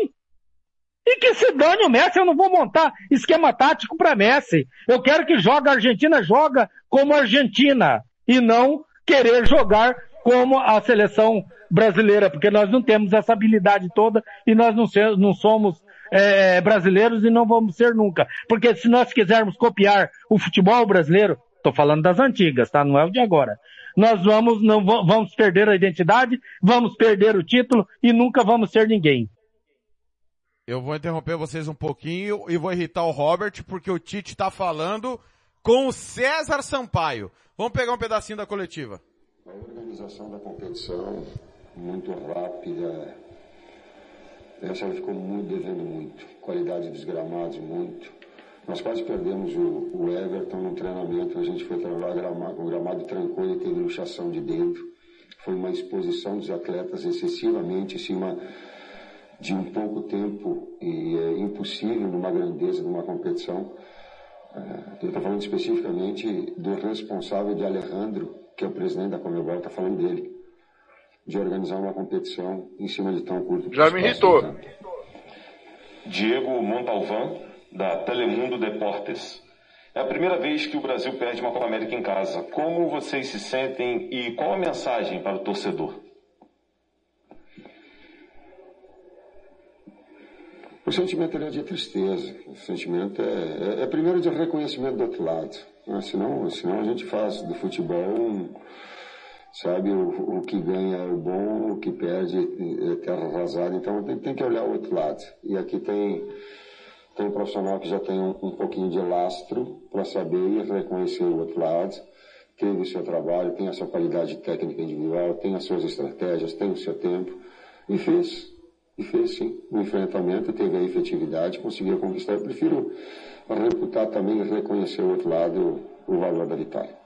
E que se dane o Messi, eu não vou montar esquema tático para Messi. Eu quero que joga a Argentina, joga como Argentina. E não querer jogar como a seleção brasileira, porque nós não temos essa habilidade toda e nós não, não somos é, brasileiros e não vamos ser nunca. Porque se nós quisermos copiar o futebol brasileiro, estou falando das antigas, tá? Não é o de agora. Nós vamos, não vamos perder a identidade, vamos perder o título e nunca vamos ser ninguém. Eu vou interromper vocês um pouquinho e vou irritar o Robert porque o Tite está falando com o César Sampaio. Vamos pegar um pedacinho da coletiva. A organização da competição, muito rápida, essa ficou muito, devendo muito. Qualidade dos gramados, muito. Nós quase perdemos o, o Everton no treinamento, a gente foi treinar, gramado, o gramado trancou e teve luxação de dentro. Foi uma exposição dos atletas excessivamente em cima de um pouco tempo e é impossível numa grandeza de uma competição. É, eu estou falando especificamente do responsável de Alejandro, que é o presidente da Comebol, está falando dele, de organizar uma competição em cima de tão curto Já me irritou. Diego Montalvan, da Telemundo Deportes. É a primeira vez que o Brasil perde uma Copa América em casa. Como vocês se sentem e qual a mensagem para o torcedor? O sentimento é de tristeza, o sentimento é, é, é, primeiro de reconhecimento do outro lado. Né? Senão, senão a gente faz do futebol, sabe, o, o, que ganha é o bom, o que perde é terra arrasada. Então tem, tem que olhar o outro lado. E aqui tem tem um profissional que já tem um, um pouquinho de lastro para saber reconhecer o outro lado, teve o seu trabalho, tem a sua qualidade técnica individual, tem as suas estratégias, tem o seu tempo, e fez. E fez sim o enfrentamento, teve a efetividade, conseguiu conquistar. Eu prefiro reputar também e reconhecer o outro lado o valor da vitória.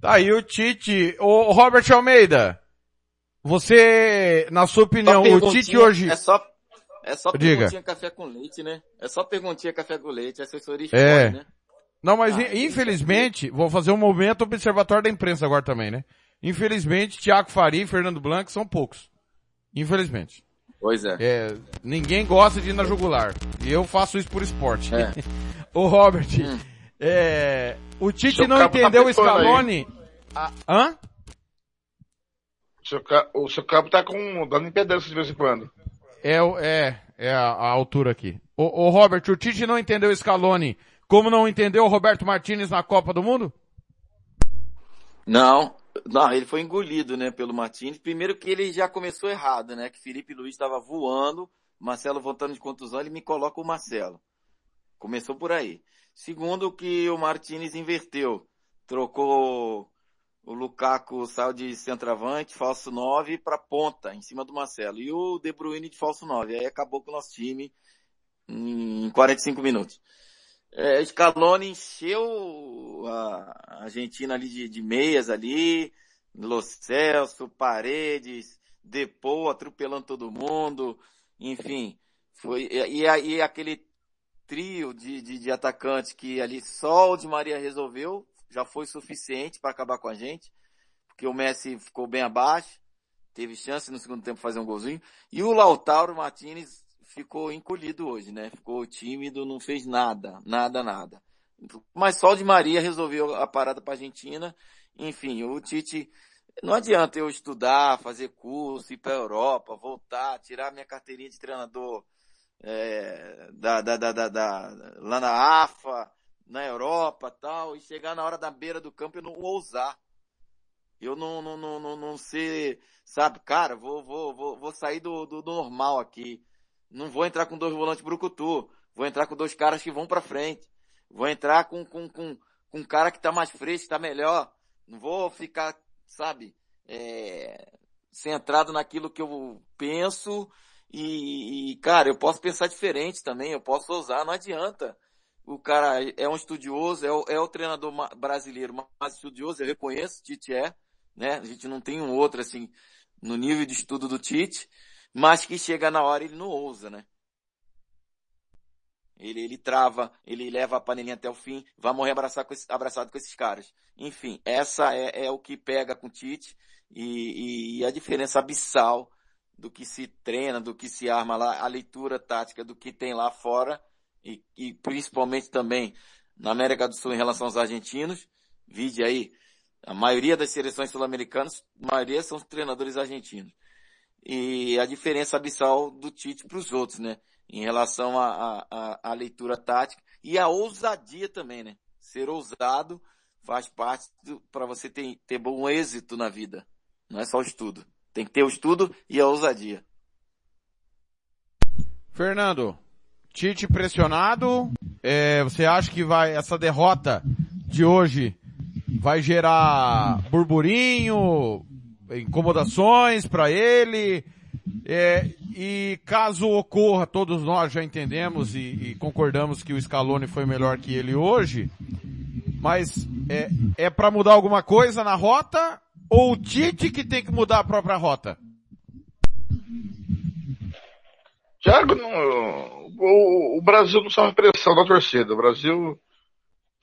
Tá aí o Tite. O Robert Almeida, você, na sua opinião, o Tite hoje... É só, é só Diga. perguntinha café com leite, né? É só perguntinha café com leite, assessoria É. né? Não, mas Ah, in- infelizmente, vou fazer um momento observatório da imprensa agora também, né? Infelizmente, Thiago Faria e Fernando Blanco são poucos. Infelizmente. Pois é. É, ninguém gosta de ir na jugular. E eu faço isso por esporte. É. o Robert, é, o Tite não cabo tá entendeu o. Scaloni. Ah, hã? O seu, o seu cabo tá com, dando impedância de vez em quando. É, é, é a, a altura aqui. O, o Robert, o Tite não entendeu o Scaloni, como não entendeu o Roberto Martinez na Copa do Mundo? Não, não, ele foi engolido, né, pelo Martins. Primeiro que ele já começou errado, né, que Felipe Luiz estava voando, Marcelo voltando de contusão, ele me coloca o Marcelo. Começou por aí. Segundo que o Martinez inverteu. Trocou o Lukaku saiu de centroavante, falso 9 para ponta, em cima do Marcelo. E o De Bruyne de falso 9. Aí acabou com o nosso time em 45 minutos. É, Scaloni encheu a Argentina ali de, de meias ali, Lo Celso, Paredes, Depou atropelando todo mundo, enfim, foi, e, aí aquele trio de, de, de atacantes que ali só o Di Maria resolveu, já foi suficiente para acabar com a gente, porque o Messi ficou bem abaixo, teve chance no segundo tempo fazer um golzinho, e o Lautaro Martinez ficou encolhido hoje, né? Ficou tímido, não fez nada, nada, nada. Mas só Di Maria resolveu a parada para Argentina. Enfim, o Tite, não adianta eu estudar, fazer curso, ir para Europa, voltar, tirar minha carteirinha de treinador é, da, da, da, da, da, lá na AFA, na Europa tal, e chegar na hora da beira do campo e não ousar. Eu não, não, não, não, não sei, sabe, cara, vou, vou, vou, vou sair do, do, do normal aqui. Não vou entrar com dois volantes brucutu. Vou entrar com dois caras que vão pra frente. Vou entrar com, com, com, com um cara que tá mais fresco, tá melhor. Não vou ficar, sabe, é, centrado naquilo que eu penso e, e, cara, eu posso pensar diferente também, eu posso ousar, não adianta. O cara é um estudioso, é o, é o treinador brasileiro mais estudioso, eu reconheço, Tite é, né? A gente não tem um outro assim, no nível de estudo do Tite, mas que chega na hora ele não ousa, né? Ele, ele trava, ele leva a panelinha até o fim, vai morrer abraçado com, esse- abraçado com esses caras. Enfim, essa é, é o que pega com o Tite e, e a diferença abissal do que se treina, do que se arma lá, a leitura tática do que tem lá fora e, e principalmente também na América do Sul em relação aos argentinos. Vide aí, a maioria das seleções sul-americanas, a maioria são treinadores argentinos. E a diferença abissal do Tite para os outros, né? Em relação à leitura tática e a ousadia também, né? Ser ousado faz parte para você ter, ter bom êxito na vida. Não é só o estudo. Tem que ter o estudo e a ousadia. Fernando, Tite pressionado, é, você acha que vai, essa derrota de hoje vai gerar burburinho, incomodações para ele, é, e caso ocorra, todos nós já entendemos e, e concordamos que o Scaloni foi melhor que ele hoje, mas é, é para mudar alguma coisa na rota ou o Tite que tem que mudar a própria rota? Thiago, não- o, o Brasil não sofre pressão da torcida. O Brasil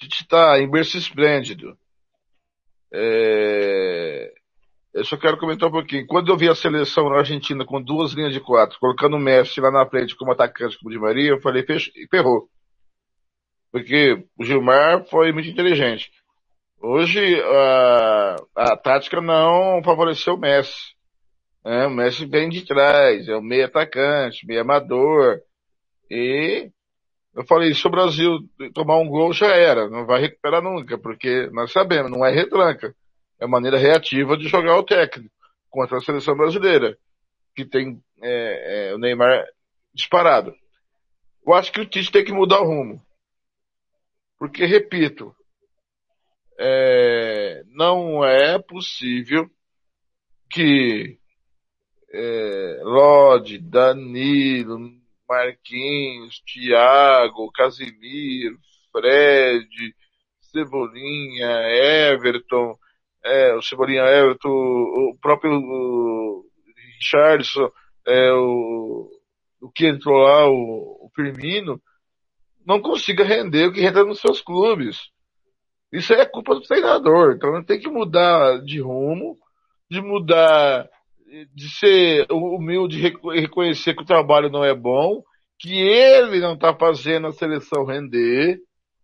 está em berço esplêndido. É, eu só quero comentar um pouquinho. Quando eu vi a seleção na Argentina com duas linhas de quatro, colocando o Messi lá na frente como atacante, como de Maria, eu falei, ferrou. Porque o Gilmar foi muito inteligente. Hoje, a, a tática não favoreceu o Messi. É, o Messi vem de trás, é o meio atacante, meio amador. E eu falei, se o Brasil tomar um gol já era, não vai recuperar nunca, porque nós sabemos, não é retranca. É maneira reativa de jogar o técnico contra a seleção brasileira, que tem é, é, o Neymar disparado. Eu acho que o Tite tem que mudar o rumo. Porque, repito, é, não é possível que é, Lodi, Danilo, Marquinhos, Thiago, Casimiro, Fred, Cebolinha, Everton, é, o Cebolinha Everton, o próprio o Richardson, é, o, o que entrou lá, o, o Firmino, não consiga render o que renda nos seus clubes. Isso é culpa do treinador. Então tem que mudar de rumo, de mudar, de ser humilde, reconhecer que o trabalho não é bom, que ele não está fazendo a seleção render,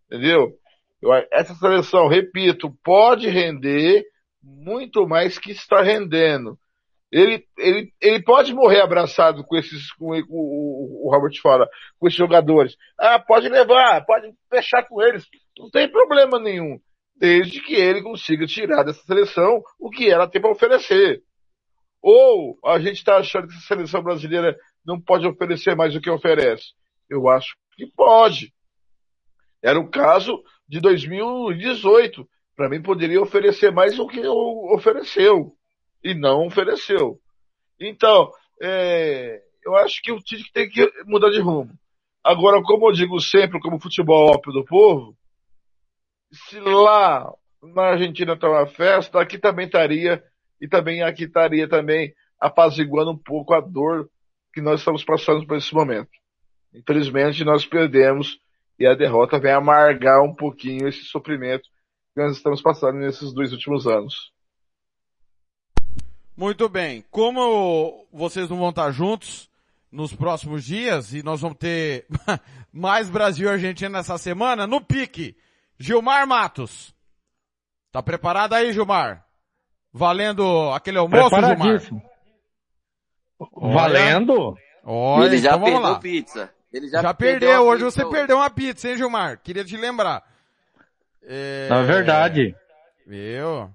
entendeu? Essa seleção, repito, pode render muito mais que está rendendo. Ele, ele, ele pode morrer abraçado com esses, com o, o, Robert fala, com esses jogadores. Ah, pode levar, pode fechar com eles. Não tem problema nenhum. Desde que ele consiga tirar dessa seleção o que ela tem para oferecer. Ou a gente está achando que a seleção brasileira não pode oferecer mais do que oferece? Eu acho que pode. Era o caso de 2018. Para mim poderia oferecer mais do que ofereceu e não ofereceu. Então, é, eu acho que o Tite tem que mudar de rumo. Agora, como eu digo sempre, como futebol ópio do povo, se lá na Argentina está uma festa, aqui também estaria, e também aqui estaria também apaziguando um pouco a dor que nós estamos passando por esse momento. Infelizmente, nós perdemos e a derrota vem amargar um pouquinho esse sofrimento que nós estamos passando nesses dois últimos anos. Muito bem. Como vocês não vão estar juntos nos próximos dias e nós vamos ter mais Brasil e Argentina nessa semana, no pique, Gilmar Matos. Tá preparado aí, Gilmar? Valendo aquele almoço, Gilmar? Valendo? Olha, Ele já então perdeu pizza. Ele já, já perdeu. Hoje você hoje. perdeu uma pizza, hein, Gilmar? Queria te lembrar. É... Na verdade. Viu?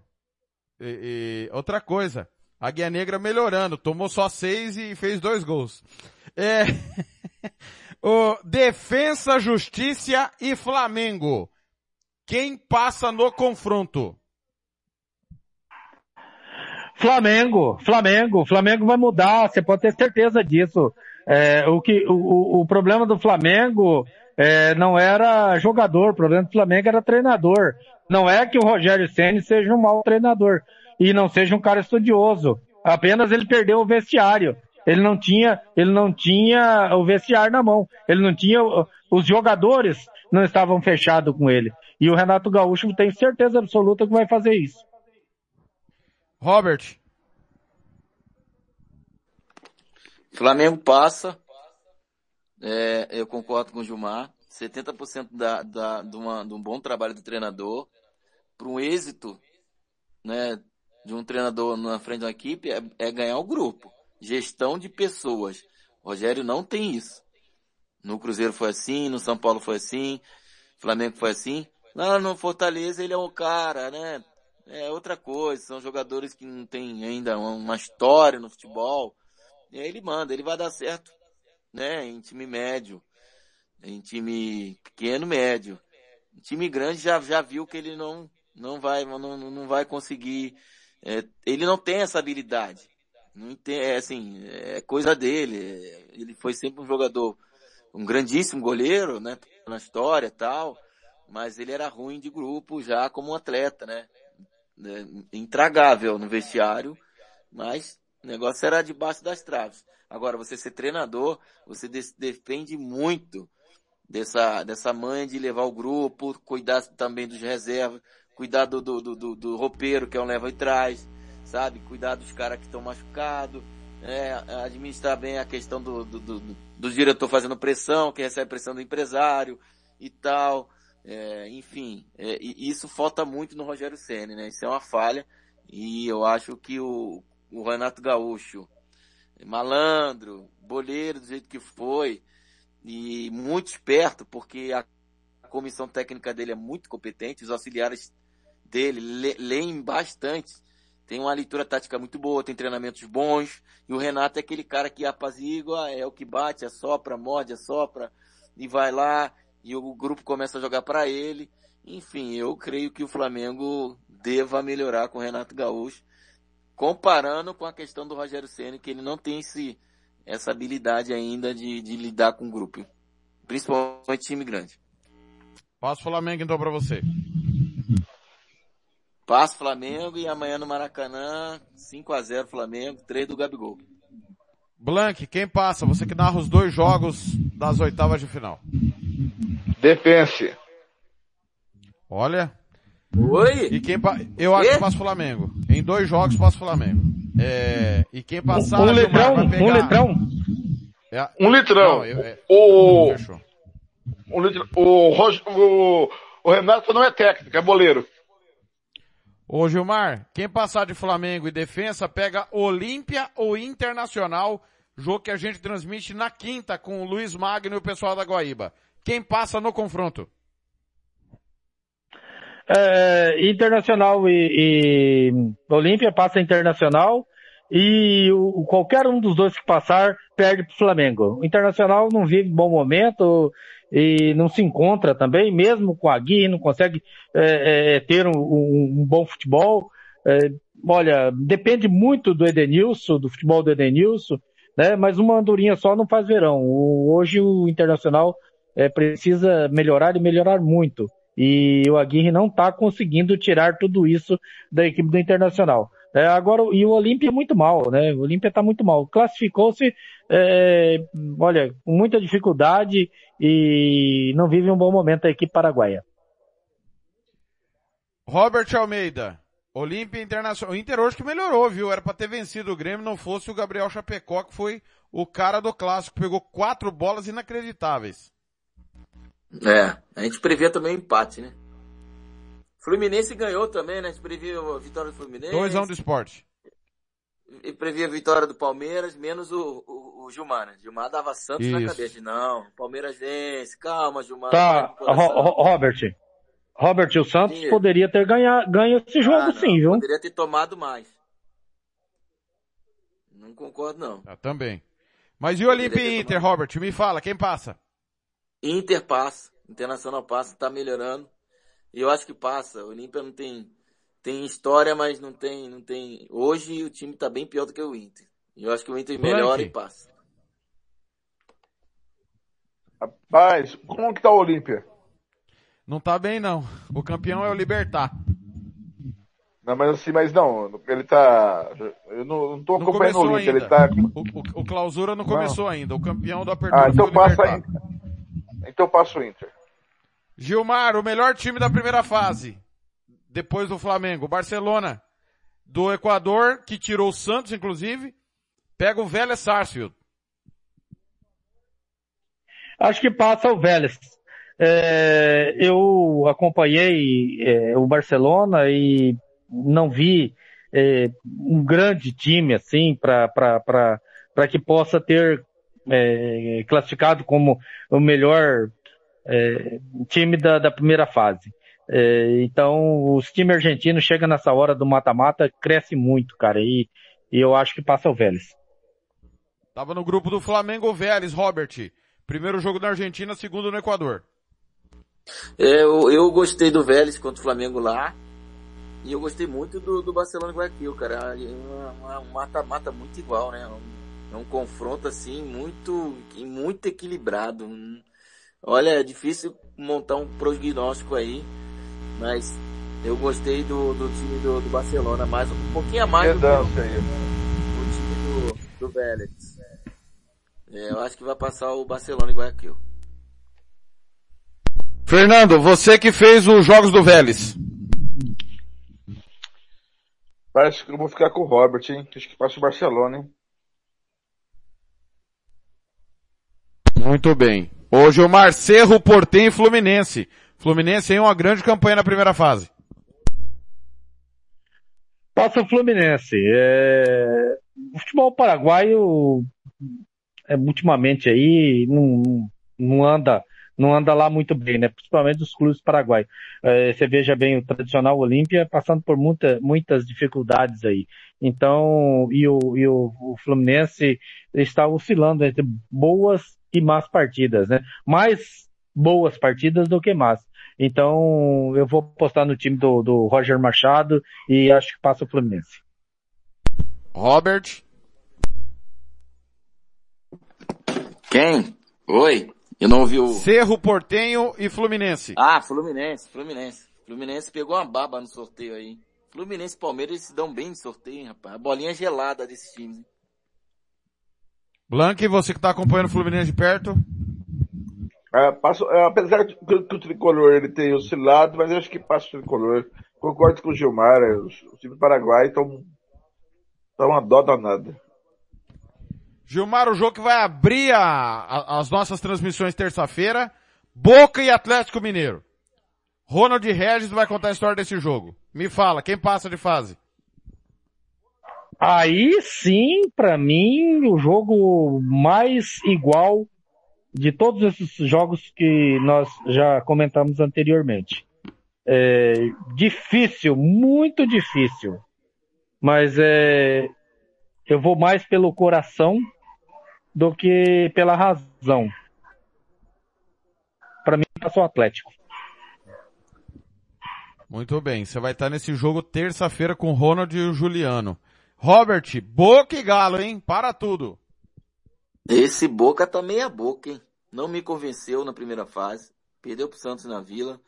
E, e, outra coisa. A Guia Negra melhorando. Tomou só seis e fez dois gols. É... o Defensa, Justiça e Flamengo. Quem passa no confronto? Flamengo, Flamengo, Flamengo vai mudar, você pode ter certeza disso. É, o, que, o, o problema do Flamengo é, não era jogador, o problema do Flamengo era treinador. Não é que o Rogério Ceni seja um mau treinador e não seja um cara estudioso. Apenas ele perdeu o vestiário. Ele não tinha, ele não tinha o vestiário na mão. Ele não tinha, os jogadores não estavam fechados com ele. E o Renato Gaúcho tem certeza absoluta que vai fazer isso. Robert. Flamengo passa. É, eu concordo com o Gilmar. 70% da, da, de, uma, de um bom trabalho do treinador para um êxito né, de um treinador na frente de uma equipe é, é ganhar o grupo. Gestão de pessoas. O Rogério não tem isso. No Cruzeiro foi assim, no São Paulo foi assim, Flamengo foi assim. Lá no Fortaleza ele é um cara, né? É outra coisa, são jogadores que não têm ainda uma história no futebol. E aí ele manda, ele vai dar certo, né? Em time médio, em time pequeno, médio. Em time grande já, já viu que ele não, não vai, não, não vai conseguir é, ele não tem essa habilidade. Não tem, é assim, é coisa dele. Ele foi sempre um jogador, um grandíssimo goleiro, né? Na história tal. Mas ele era ruim de grupo já como atleta, né? É, intragável no vestiário. Mas o negócio era debaixo das traves. Agora, você ser treinador, você depende muito dessa, dessa manha de levar o grupo, cuidar também dos reservas, cuidar do, do, do, do roupeiro, que é um leva e traz, sabe? Cuidar dos caras que estão machucados, é, administrar bem a questão do, do, do, do, diretor fazendo pressão, que recebe pressão do empresário e tal. É, enfim, é, isso falta muito no Rogério Senna, né? Isso é uma falha e eu acho que o, o Renato Gaúcho, malandro, boleiro do jeito que foi e muito esperto, porque a comissão técnica dele é muito competente, os auxiliares dele, leem bastante. Tem uma leitura tática muito boa, tem treinamentos bons. E o Renato é aquele cara que apazigua, é o que bate, assopra, morde, assopra. e vai lá e o grupo começa a jogar para ele. Enfim, eu creio que o Flamengo deva melhorar com o Renato Gaúcho, comparando com a questão do Rogério Ceni, que ele não tem esse, essa habilidade ainda de, de lidar com o grupo, principalmente time grande. Passo Flamengo então para você. Passo Flamengo e amanhã no Maracanã, 5 a 0 Flamengo, 3 do Gabigol. Blank, quem passa? Você que narra os dois jogos das oitavas de final. Defense. Olha. Oi? E quem pa... Eu acho que passa Flamengo. Em dois jogos passa Flamengo. É... E quem passar... Um, um litrão, pegar... um litrão. É... Um litrão. Não, eu... é... O... Um litrão. O... o... o Renato não é técnico, é boleiro. Ô Gilmar, quem passar de Flamengo e defesa pega Olímpia ou Internacional, jogo que a gente transmite na quinta com o Luiz Magno e o pessoal da Guaíba. Quem passa no confronto? É, internacional e, e Olímpia passa Internacional e o, qualquer um dos dois que passar perde para o Flamengo. O Internacional não vive bom momento e não se encontra também, mesmo com a Gui, não consegue é, é, ter um, um, um, bom futebol. É, olha, depende muito do Edenilson, do futebol do Edenilson, né? Mas uma andorinha só não faz verão. O, hoje o Internacional é, precisa melhorar e melhorar muito. E o Aguirre não está conseguindo tirar tudo isso da equipe do Internacional. É, agora, e o Olímpia é muito mal, né? O Olímpia está muito mal. Classificou-se, é, olha, com muita dificuldade e não vive um bom momento a equipe paraguaia. Robert Almeida, Olímpia Internacional. O Inter hoje que melhorou, viu? Era para ter vencido o Grêmio, não fosse o Gabriel Chapecó, que foi o cara do clássico. Pegou quatro bolas inacreditáveis. É, a gente previa também empate, né? Fluminense ganhou também, né? A gente previa a vitória do Fluminense. 2x1 do esporte. E previa a vitória do Palmeiras, menos o, o, o Gilmar, né? Gilmar dava Santos Isso. na cabeça. Não, Palmeiras vence, calma, Gilmar. Tá, Ro Robert. Robert, o Santos sim. poderia ter ganhar, ganho esse jogo ah, sim, viu? Poderia ter tomado mais. Não concordo não. Ah, também. Mas e o Olímpia Inter, tomado. Robert? Me fala, quem passa? Inter passa, Internacional passa, tá melhorando. E eu acho que passa. O Olímpia não tem tem história, mas não tem não tem. Hoje o time tá bem pior do que o Inter. E eu acho que o Inter melhora e passa. Rapaz, como que tá o Olímpia? Não tá bem não. O campeão é o Libertar. Não, mas assim, mas não, ele tá. Eu não, não tô acompanhando o Olímpia, ele tá. O, o, o clausura não começou não. ainda. O campeão do Apertura ah, então passa, então passo o Inter. Gilmar, o melhor time da primeira fase. Depois do Flamengo. Barcelona, do Equador, que tirou o Santos, inclusive. Pega o Vélez Sarsfield. Acho que passa o Vélez. É, eu acompanhei é, o Barcelona e não vi é, um grande time assim para que possa ter é, classificado como o melhor é, time da, da, primeira fase. É, então, os times argentinos chegam nessa hora do mata-mata, cresce muito, cara, e, e eu acho que passa o Vélez. Tava no grupo do Flamengo Vélez, Robert. Primeiro jogo na Argentina, segundo no Equador. É, eu, eu gostei do Vélez contra o Flamengo lá. E eu gostei muito do, do Barcelona Guayaquil, cara. É um mata-mata muito igual, né? É um confronto assim muito, muito equilibrado. Olha, é difícil montar um prognóstico aí, mas eu gostei do, do time do, do Barcelona, mais um pouquinho a mais do, do, do time do, do Vélez. É, eu acho que vai passar o Barcelona em Guayaquil. Fernando, você que fez os jogos do Vélez. Parece que eu vou ficar com o Robert, hein? Acho que passa o Barcelona, hein? Muito bem. Hoje o Marcerro, Portem e Fluminense. Fluminense tem uma grande campanha na primeira fase. Passa o Fluminense. É... O futebol paraguaio, é, ultimamente aí, não, não anda não anda lá muito bem, né? Principalmente os clubes paraguaios. É, você veja bem o tradicional Olímpia passando por muita, muitas dificuldades aí. Então, e o, e o, o Fluminense está oscilando entre boas e más partidas, né? Mais boas partidas do que más. Então, eu vou apostar no time do, do Roger Machado e acho que passa o Fluminense. Robert? Quem? Oi? Eu não ouvi o... Cerro Portenho e Fluminense. Ah, Fluminense, Fluminense. Fluminense pegou uma baba no sorteio aí. Fluminense e Palmeiras se dão bem de sorteio, hein, rapaz. A bolinha gelada desses times. Blank, você que está acompanhando o Fluminense de perto? É, passo, é, apesar de que, que, o tricolor ele tem oscilado, mas eu acho que passa o tricolor. Concordo com o Gilmar, é, os, os times do Paraguai estão tão uma dó danada. Gilmar, o jogo que vai abrir a, a, as nossas transmissões terça-feira, Boca e Atlético Mineiro. Ronald Regis vai contar a história desse jogo. Me fala, quem passa de fase? Aí sim, para mim, o jogo mais igual de todos esses jogos que nós já comentamos anteriormente. É difícil, muito difícil. Mas é, eu vou mais pelo coração do que pela razão. Para mim, passa o Atlético. Muito bem, você vai estar nesse jogo terça-feira com o Ronald e o Juliano. Robert, Boca e Galo, hein? Para tudo. Esse Boca tá meia boca, hein? Não me convenceu na primeira fase. Perdeu pro Santos na Vila.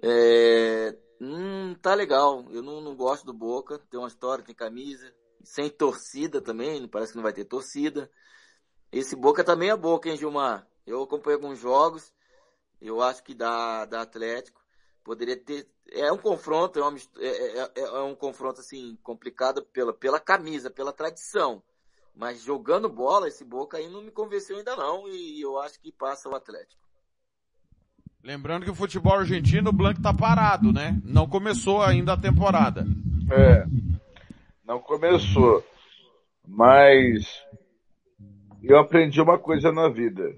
É... Hum, tá legal. Eu não, não gosto do Boca. Tem uma história, tem camisa. Sem torcida também, parece que não vai ter torcida. Esse Boca tá meia boca, hein, Gilmar? Eu acompanhei alguns jogos. Eu acho que dá, dá Atlético. Poderia ter, é um confronto, é, uma, é, é, é, é um confronto assim complicado pela, pela camisa, pela tradição. Mas jogando bola, esse Boca aí não me convenceu ainda não e eu acho que passa o Atlético. Lembrando que o futebol argentino, o Blanco tá parado, né? Não começou ainda a temporada. É, não começou. Mas eu aprendi uma coisa na vida.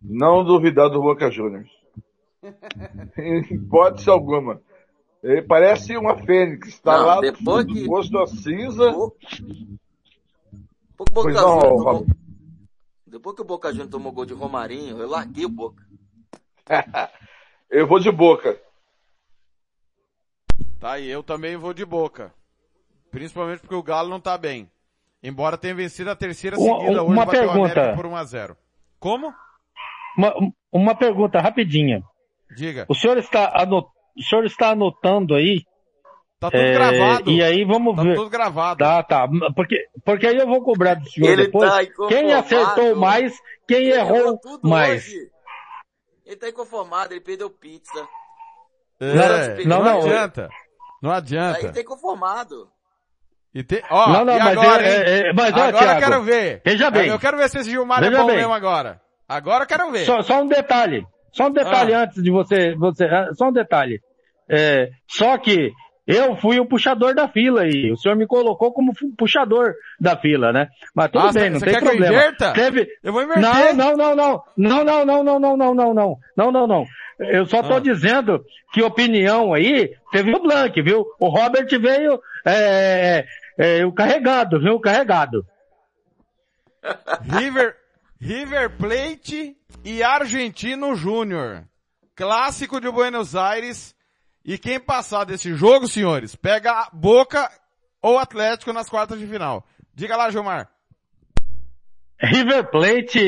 Não duvidar do Boca Juniors. Em hipótese alguma. Ele parece uma fênix, está lá depois do que... posto a cinza. Boca não, tomou... Depois que o Boca Juniors tomou gol de Romarinho, eu larguei o Boca. eu vou de Boca. Tá aí, eu também vou de Boca. Principalmente porque o Galo não tá bem. Embora tenha vencido a terceira seguida, uma, uma hoje pergunta. por 1 a 0 Como? Uma, uma pergunta rapidinha. Diga. O senhor está, anot... o senhor está anotando aí? Tá tudo é... gravado. E aí vamos tá ver. Tá tudo gravado. Tá, tá. Porque, porque aí eu vou cobrar do senhor Ele depois. Tá quem acertou mais, quem ele errou mais. Hoje. Ele tá inconformado, ele perdeu pizza. É, não, não, não, adianta. Não adianta. Aí ele tá inconformado. E te... Ó, não, não, e mas, agora, é, é, mas agora ó, eu quero ver. Veja bem. Eu quero ver se esse Gilmar Veja é bom bem. mesmo agora. Agora eu quero ver. Só, só um detalhe. Só um detalhe ah. antes de você, você, só um detalhe. É, só que eu fui o puxador da fila e o senhor me colocou como puxador da fila, né? Mas tudo ah, bem, não tem problema. Eu, inverta? Teve... eu vou inverter. Não, não, não, não. Não, não, não, não, não, não, não, não. Não, não, não. Eu só tô ah. dizendo que opinião aí, teve o Blank, viu? O Robert veio, é, é, o carregado, viu? O carregado. River, River Plate e Argentino Júnior. Clássico de Buenos Aires. E quem passar desse jogo, senhores, pega Boca ou Atlético nas quartas de final. Diga lá, Gilmar. River Plate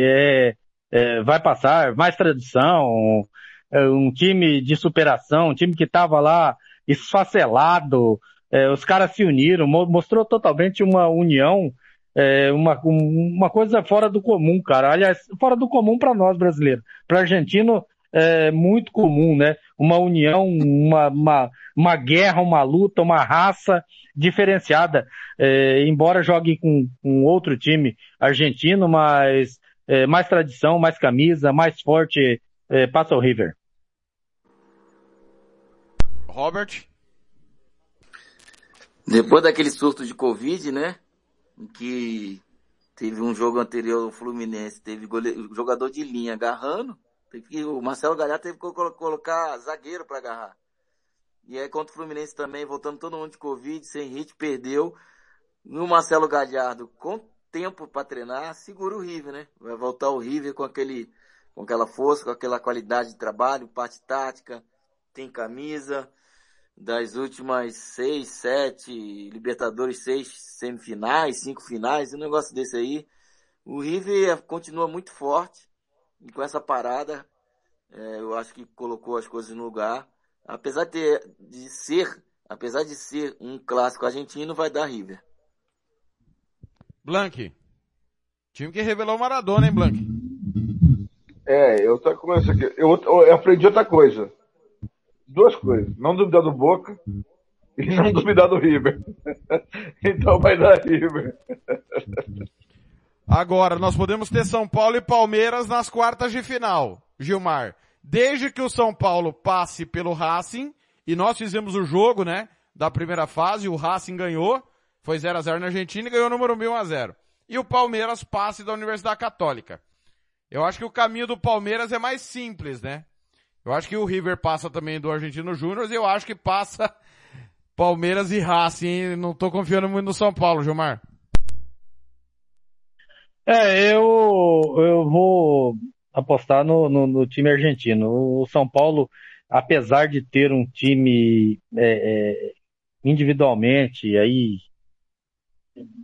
é, é, vai passar, mais tradição, é, um time de superação, um time que estava lá esfacelado, é, os caras se uniram, mostrou totalmente uma união, é, uma, uma coisa fora do comum, cara. Aliás, fora do comum para nós brasileiros. Para argentino é muito comum, né? Uma união, uma, uma, uma guerra, uma luta, uma raça diferenciada. É, embora jogue com, com outro time argentino, mas é, mais tradição, mais camisa, mais forte, é, passa o River. Robert? Depois daquele surto de Covid, né? Em que teve um jogo anterior, o Fluminense, teve goleiro, jogador de linha agarrando. Que, o Marcelo Galhardo teve que colocar zagueiro para agarrar. E aí contra o Fluminense também, voltando todo mundo de Covid, sem hit, perdeu. No Marcelo Galhardo, com tempo para treinar, segura o River, né? Vai voltar o River com aquele, com aquela força, com aquela qualidade de trabalho, parte tática, tem camisa. Das últimas seis, sete, Libertadores, seis semifinais, cinco finais, um negócio desse aí. O River continua muito forte. E com essa parada, é, eu acho que colocou as coisas no lugar. Apesar de, ter, de ser, apesar de ser um clássico argentino, vai dar River. Blank. Time que revelou o Maradona, hein, Blank? É, eu tô com isso aqui. Eu, eu aprendi outra coisa. Duas coisas. Não duvidar do Boca e não duvidar do River. então vai dar River. Agora, nós podemos ter São Paulo e Palmeiras nas quartas de final, Gilmar. Desde que o São Paulo passe pelo Racing, e nós fizemos o jogo, né, da primeira fase, o Racing ganhou, foi 0 a 0 na Argentina e ganhou o número 1 a 0. E o Palmeiras passe da Universidade Católica. Eu acho que o caminho do Palmeiras é mais simples, né? Eu acho que o River passa também do Argentino Júnior e eu acho que passa Palmeiras e Racing. Não tô confiando muito no São Paulo, Gilmar. É, eu, eu vou apostar no, no, no time argentino. O São Paulo, apesar de ter um time é, é, individualmente aí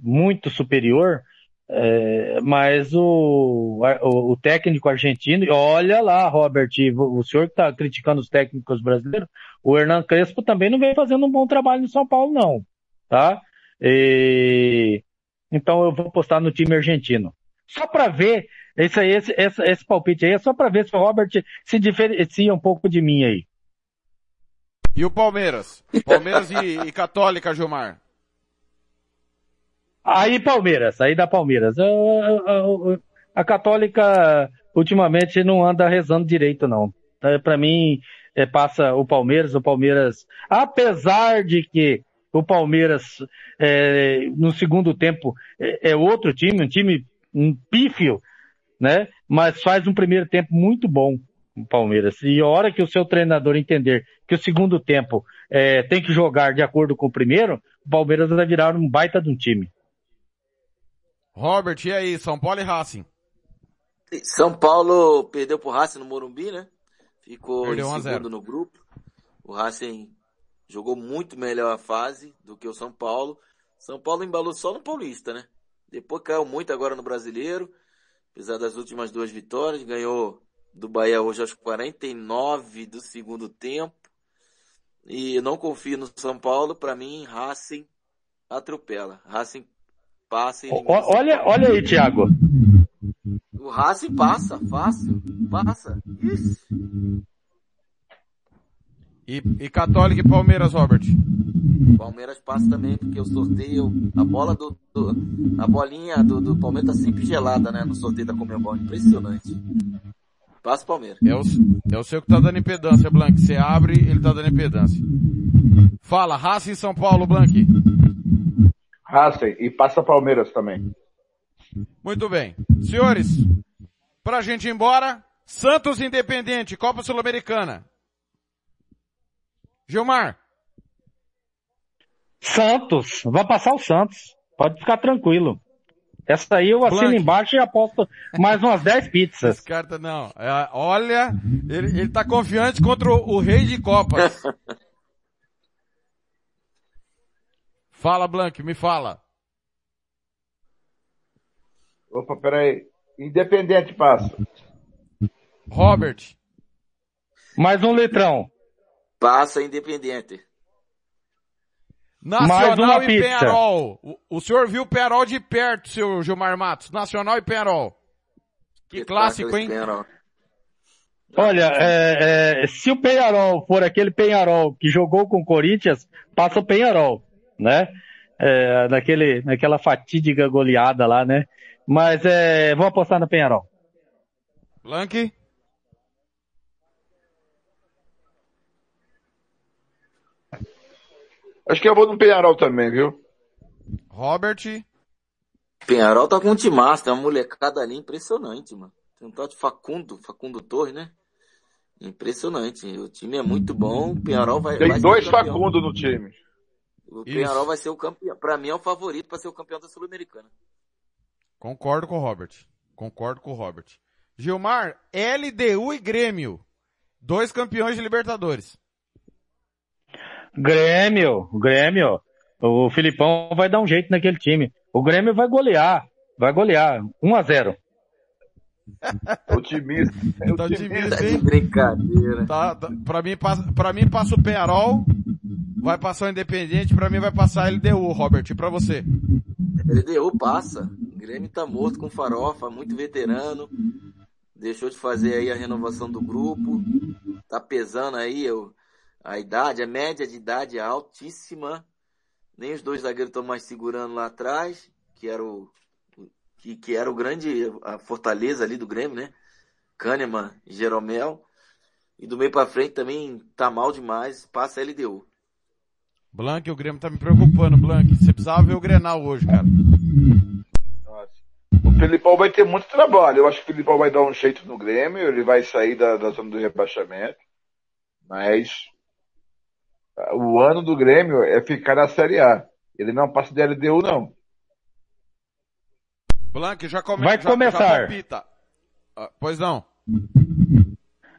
muito superior, é, mas o, o, o, técnico argentino, olha lá, Robert, o senhor que está criticando os técnicos brasileiros, o Hernan Crespo também não vem fazendo um bom trabalho no São Paulo, não, tá? E, então eu vou postar no time argentino. Só para ver, esse, esse, esse, esse palpite aí é só para ver se o Robert se diferencia um pouco de mim aí. E o Palmeiras? Palmeiras e, e Católica, Gilmar? Aí Palmeiras, aí da Palmeiras. A, Católica ultimamente não anda rezando direito não. É, para mim é, passa o Palmeiras, o Palmeiras, apesar de que o Palmeiras é, no segundo tempo é, é, outro time, um time um pífio, né? Mas faz um primeiro tempo muito bom o Palmeiras. E a hora que o seu treinador entender que o segundo tempo é, tem que jogar de acordo com o primeiro, o Palmeiras vai virar um baita de um time. Robert, e aí, São Paulo e Racing? São Paulo perdeu pro Racing no Morumbi, né? Ficou perdeu em segundo no grupo. O Racing jogou muito melhor a fase do que o São Paulo. São Paulo embalou só no Paulista, né? Depois caiu muito agora no Brasileiro. Apesar das últimas duas vitórias, ganhou do Bahia hoje aos 49 do segundo tempo. E não confio no São Paulo. Para mim, Racing atropela. Racing passa. Olha, olha aí, Thiago. O Racing passa, fácil. Passa. Isso. E, e Católica e Palmeiras, Robert? Palmeiras passa também, porque o sorteio, a bola do, do a bolinha do, do Palmeiras tá sempre gelada, né, no sorteio da Comembol. Impressionante. Passa o Palmeiras. É o, é o seu que tá dando impedância, Blank. Você abre, ele tá dando impedância. Fala, Racing São Paulo, Blank. Racing e passa Palmeiras também. Muito bem. Senhores, pra gente ir embora, Santos Independente, Copa Sul-Americana. Gilmar. Santos, vai passar o Santos. Pode ficar tranquilo. Essa aí eu assino Blank. embaixo e aposto mais umas 10 pizzas. Esse cara tá, não. É, olha, ele, ele tá confiante contra o, o rei de copas. fala, Blank, me fala. Opa, peraí. Independente passa. Robert. Mais um litrão. Passa Independente. Nacional e pizza. Penharol. O, o senhor viu o Penharol de perto, seu Gilmar Matos. Nacional e Penharol. Que, que clássico, hein? Penharol. Olha, é, é, se o Penharol for aquele Penharol que jogou com o Corinthians, passa o Penharol, né? É, naquele, naquela fatídica goleada lá, né? Mas é, vou apostar no Penharol. Blank? Acho que eu vou no Penharol também, viu? Robert? Penharol tá com um timaço, tem uma molecada ali impressionante, mano. Tem um tal de Facundo, Facundo Torres, né? Impressionante. O time é muito bom, o Penharol vai... Tem vai dois Facundo no time. O Penharol vai ser o campeão. Pra mim é o favorito para ser o campeão da Sul-Americana. Concordo com o Robert. Concordo com o Robert. Gilmar, LDU e Grêmio. Dois campeões de Libertadores. Grêmio, Grêmio. O Filipão vai dar um jeito naquele time. O Grêmio vai golear. Vai golear. 1 a 0 Otimista. Tá otimista. otimista, hein? Brincadeira. Tá, tá, pra, mim, passa, pra mim passa o Penharol, vai passar o Independente, pra mim vai passar a LDU, Robert, e pra você? LDU passa. O Grêmio tá morto com farofa, muito veterano. Deixou de fazer aí a renovação do grupo. Tá pesando aí o- a idade, a média de idade é altíssima. Nem os dois zagueiros estão mais segurando lá atrás, que era o que, que era o grande a fortaleza ali do Grêmio, né? Kahneman Jeromel. E do meio pra frente também tá mal demais, passa a LDU. Blank, o Grêmio tá me preocupando, Blank. Você precisava ver o Grenal hoje, cara. O Filipão vai ter muito trabalho. Eu acho que o Filipão vai dar um jeito no Grêmio, ele vai sair da, da zona do rebaixamento. Mas ah, o ano do Grêmio é ficar na Série A. Ele não passa de LDU, não. Blank, já, come, Vai já, começar. Já. Ah, pois não.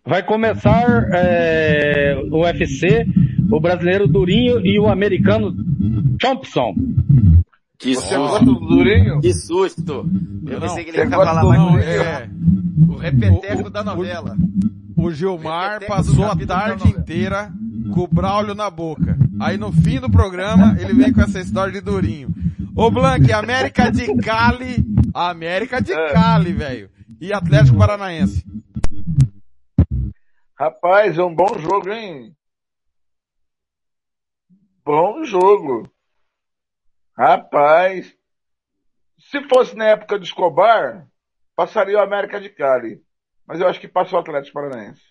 Vai começar é, o UFC, o brasileiro Durinho e o americano Thompson. Que Você gosta do Durinho? Que susto! Eu Não, pensei que ele ia falar mais Não, é, O repeteco da novela. o Gilmar Repeteco do passou a tarde inteira com o Braulio na boca. Aí no fim do programa, ele vem com essa história de Durinho. Ô Blank, América de Cali, América de É. Cali, velho. E Atlético Paranaense. Rapaz, é um bom jogo, hein? Bom jogo. Rapaz. Se fosse na época do Escobar, passaria o América de Cali. Mas eu acho que passa o Atlético Paranaense.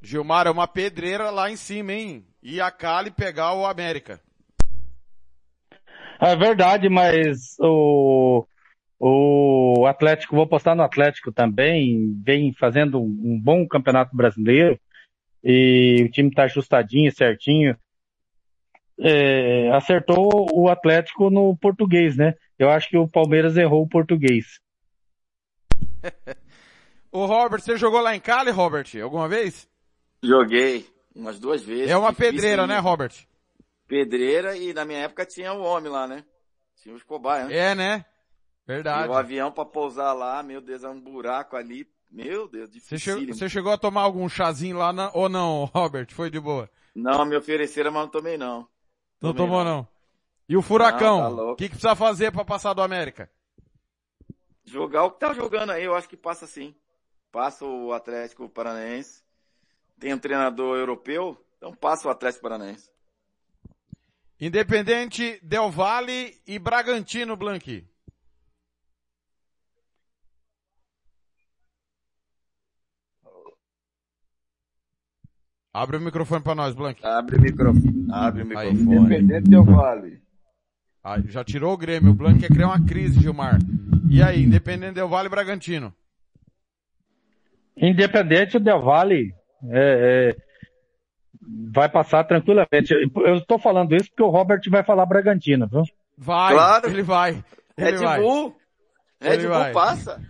Gilmar é uma pedreira lá em cima, hein? E a Cali pegar o América. É verdade, mas o, o Atlético, vou postar no Atlético também, vem fazendo um um bom campeonato brasileiro e o time tá ajustadinho, certinho. É, acertou o Atlético no português, né? Eu acho que o Palmeiras errou o português. Ô Robert, você jogou lá em Cali, Robert? Alguma vez? Joguei umas duas vezes. É uma pedreira, né, Robert? Pedreira e na minha época tinha o homem lá, né? Tinha o Escobar, né? É, né? E Verdade. o avião pra pousar lá, meu Deus, é um buraco ali. Meu Deus, Você difícil. chegou, você chegou a tomar algum chazinho lá na- ou não, Robert? Foi de boa? Não, me ofereceram, mas não tomei não. Não tomou não. não. E o tá Furacão? louco. O que, que precisa fazer pra passar do América? Jogar o que tá jogando aí, eu acho que passa sim. Passa o Atlético Paranaense. Tem um treinador europeu, então passa o Atlético Paranaense. Independente, Del Valle e Bragantino, Blanqui. Abre o microfone pra nós, Blanqui. Abre o microfone. Abre o microfone. Independente Del Vale. Ah, já tirou o Grêmio. O Blanqui quer criar uma crise, Gilmar. E aí, Independente Del Valle e Bragantino. Independente o Del Valle é, é, vai passar tranquilamente. Eu estou falando isso porque o Robert vai falar Bragantino, viu? Vai, Claro. ele vai. Ele Red vai. Bull. Red Ele Bull vai. passa.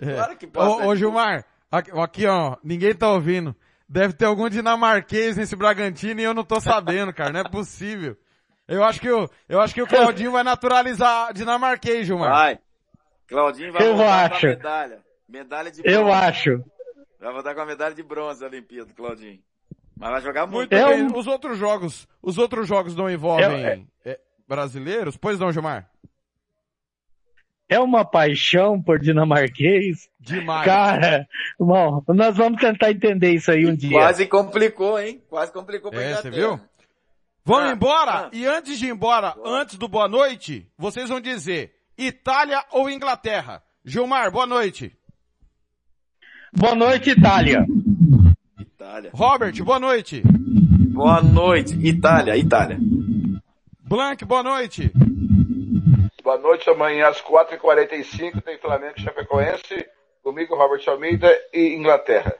É. Claro que passa. Ô, ô. Gilmar, aqui, aqui, ó, ninguém tá ouvindo. Deve ter algum dinamarquês nesse Bragantino e eu não tô sabendo, cara, não é possível. Eu acho que o, eu acho que o Claudinho vai naturalizar dinamarquês, Gilmar. Vai. Claudinho vai Eu voltar acho. com a medalha. Medalha de bronze. Eu acho. Vai voltar com a medalha de bronze da Olimpíada, Claudinho. Mas vai jogar muito. Muito É bem. um- Os outros jogos, os outros jogos não envolvem é, brasileiros? Pois não, Gilmar? É uma paixão por dinamarquês. Demais. Cara, bom, nós vamos tentar entender isso aí um dia. Quase complicou, hein? Quase complicou pra É, você viu? Vamos Ah, embora? ah. E antes de ir embora, antes do boa noite, vocês vão dizer Itália ou Inglaterra? Gilmar, boa noite. Boa noite, Itália. Itália. Robert, boa noite. Boa noite. Itália, Itália. Blank, boa noite. Boa noite, amanhã às 4h45 tem Flamengo e Chapecoense, comigo Robert Almeida e Inglaterra.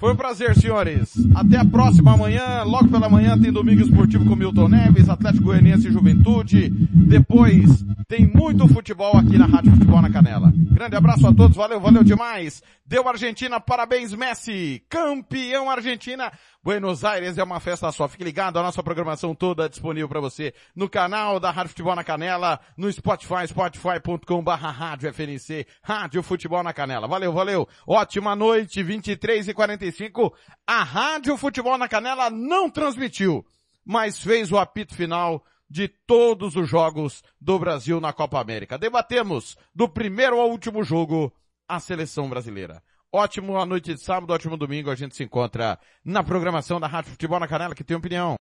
Foi um prazer, senhores. Até a próxima amanhã. Logo pela manhã tem Domingo Esportivo com Milton Neves, Atlético Goianiense e Juventude. Depois tem muito futebol aqui na Rádio Futebol na Canela. Grande abraço a todos. Valeu, valeu demais. Deu Argentina. Parabéns, Messi. Campeão Argentina. Buenos Aires é uma festa só. Fique ligado, a nossa programação toda disponível para você no canal da Rádio Futebol na Canela, no Spotify, spotify.com barra Rádio FNC, Rádio Futebol na Canela. Valeu, valeu. Ótima noite, 23 e 45. A Rádio Futebol na Canela não transmitiu, mas fez o apito final de todos os jogos do Brasil na Copa América. Debatemos do primeiro ao último jogo a seleção brasileira. Ótimo a noite de sábado, ótimo domingo. A gente se encontra na programação da Rádio Futebol na Canela, que tem opinião.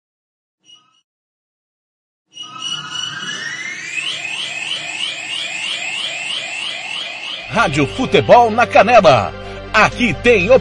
Rádio Futebol na Canela. Aqui tem opinião.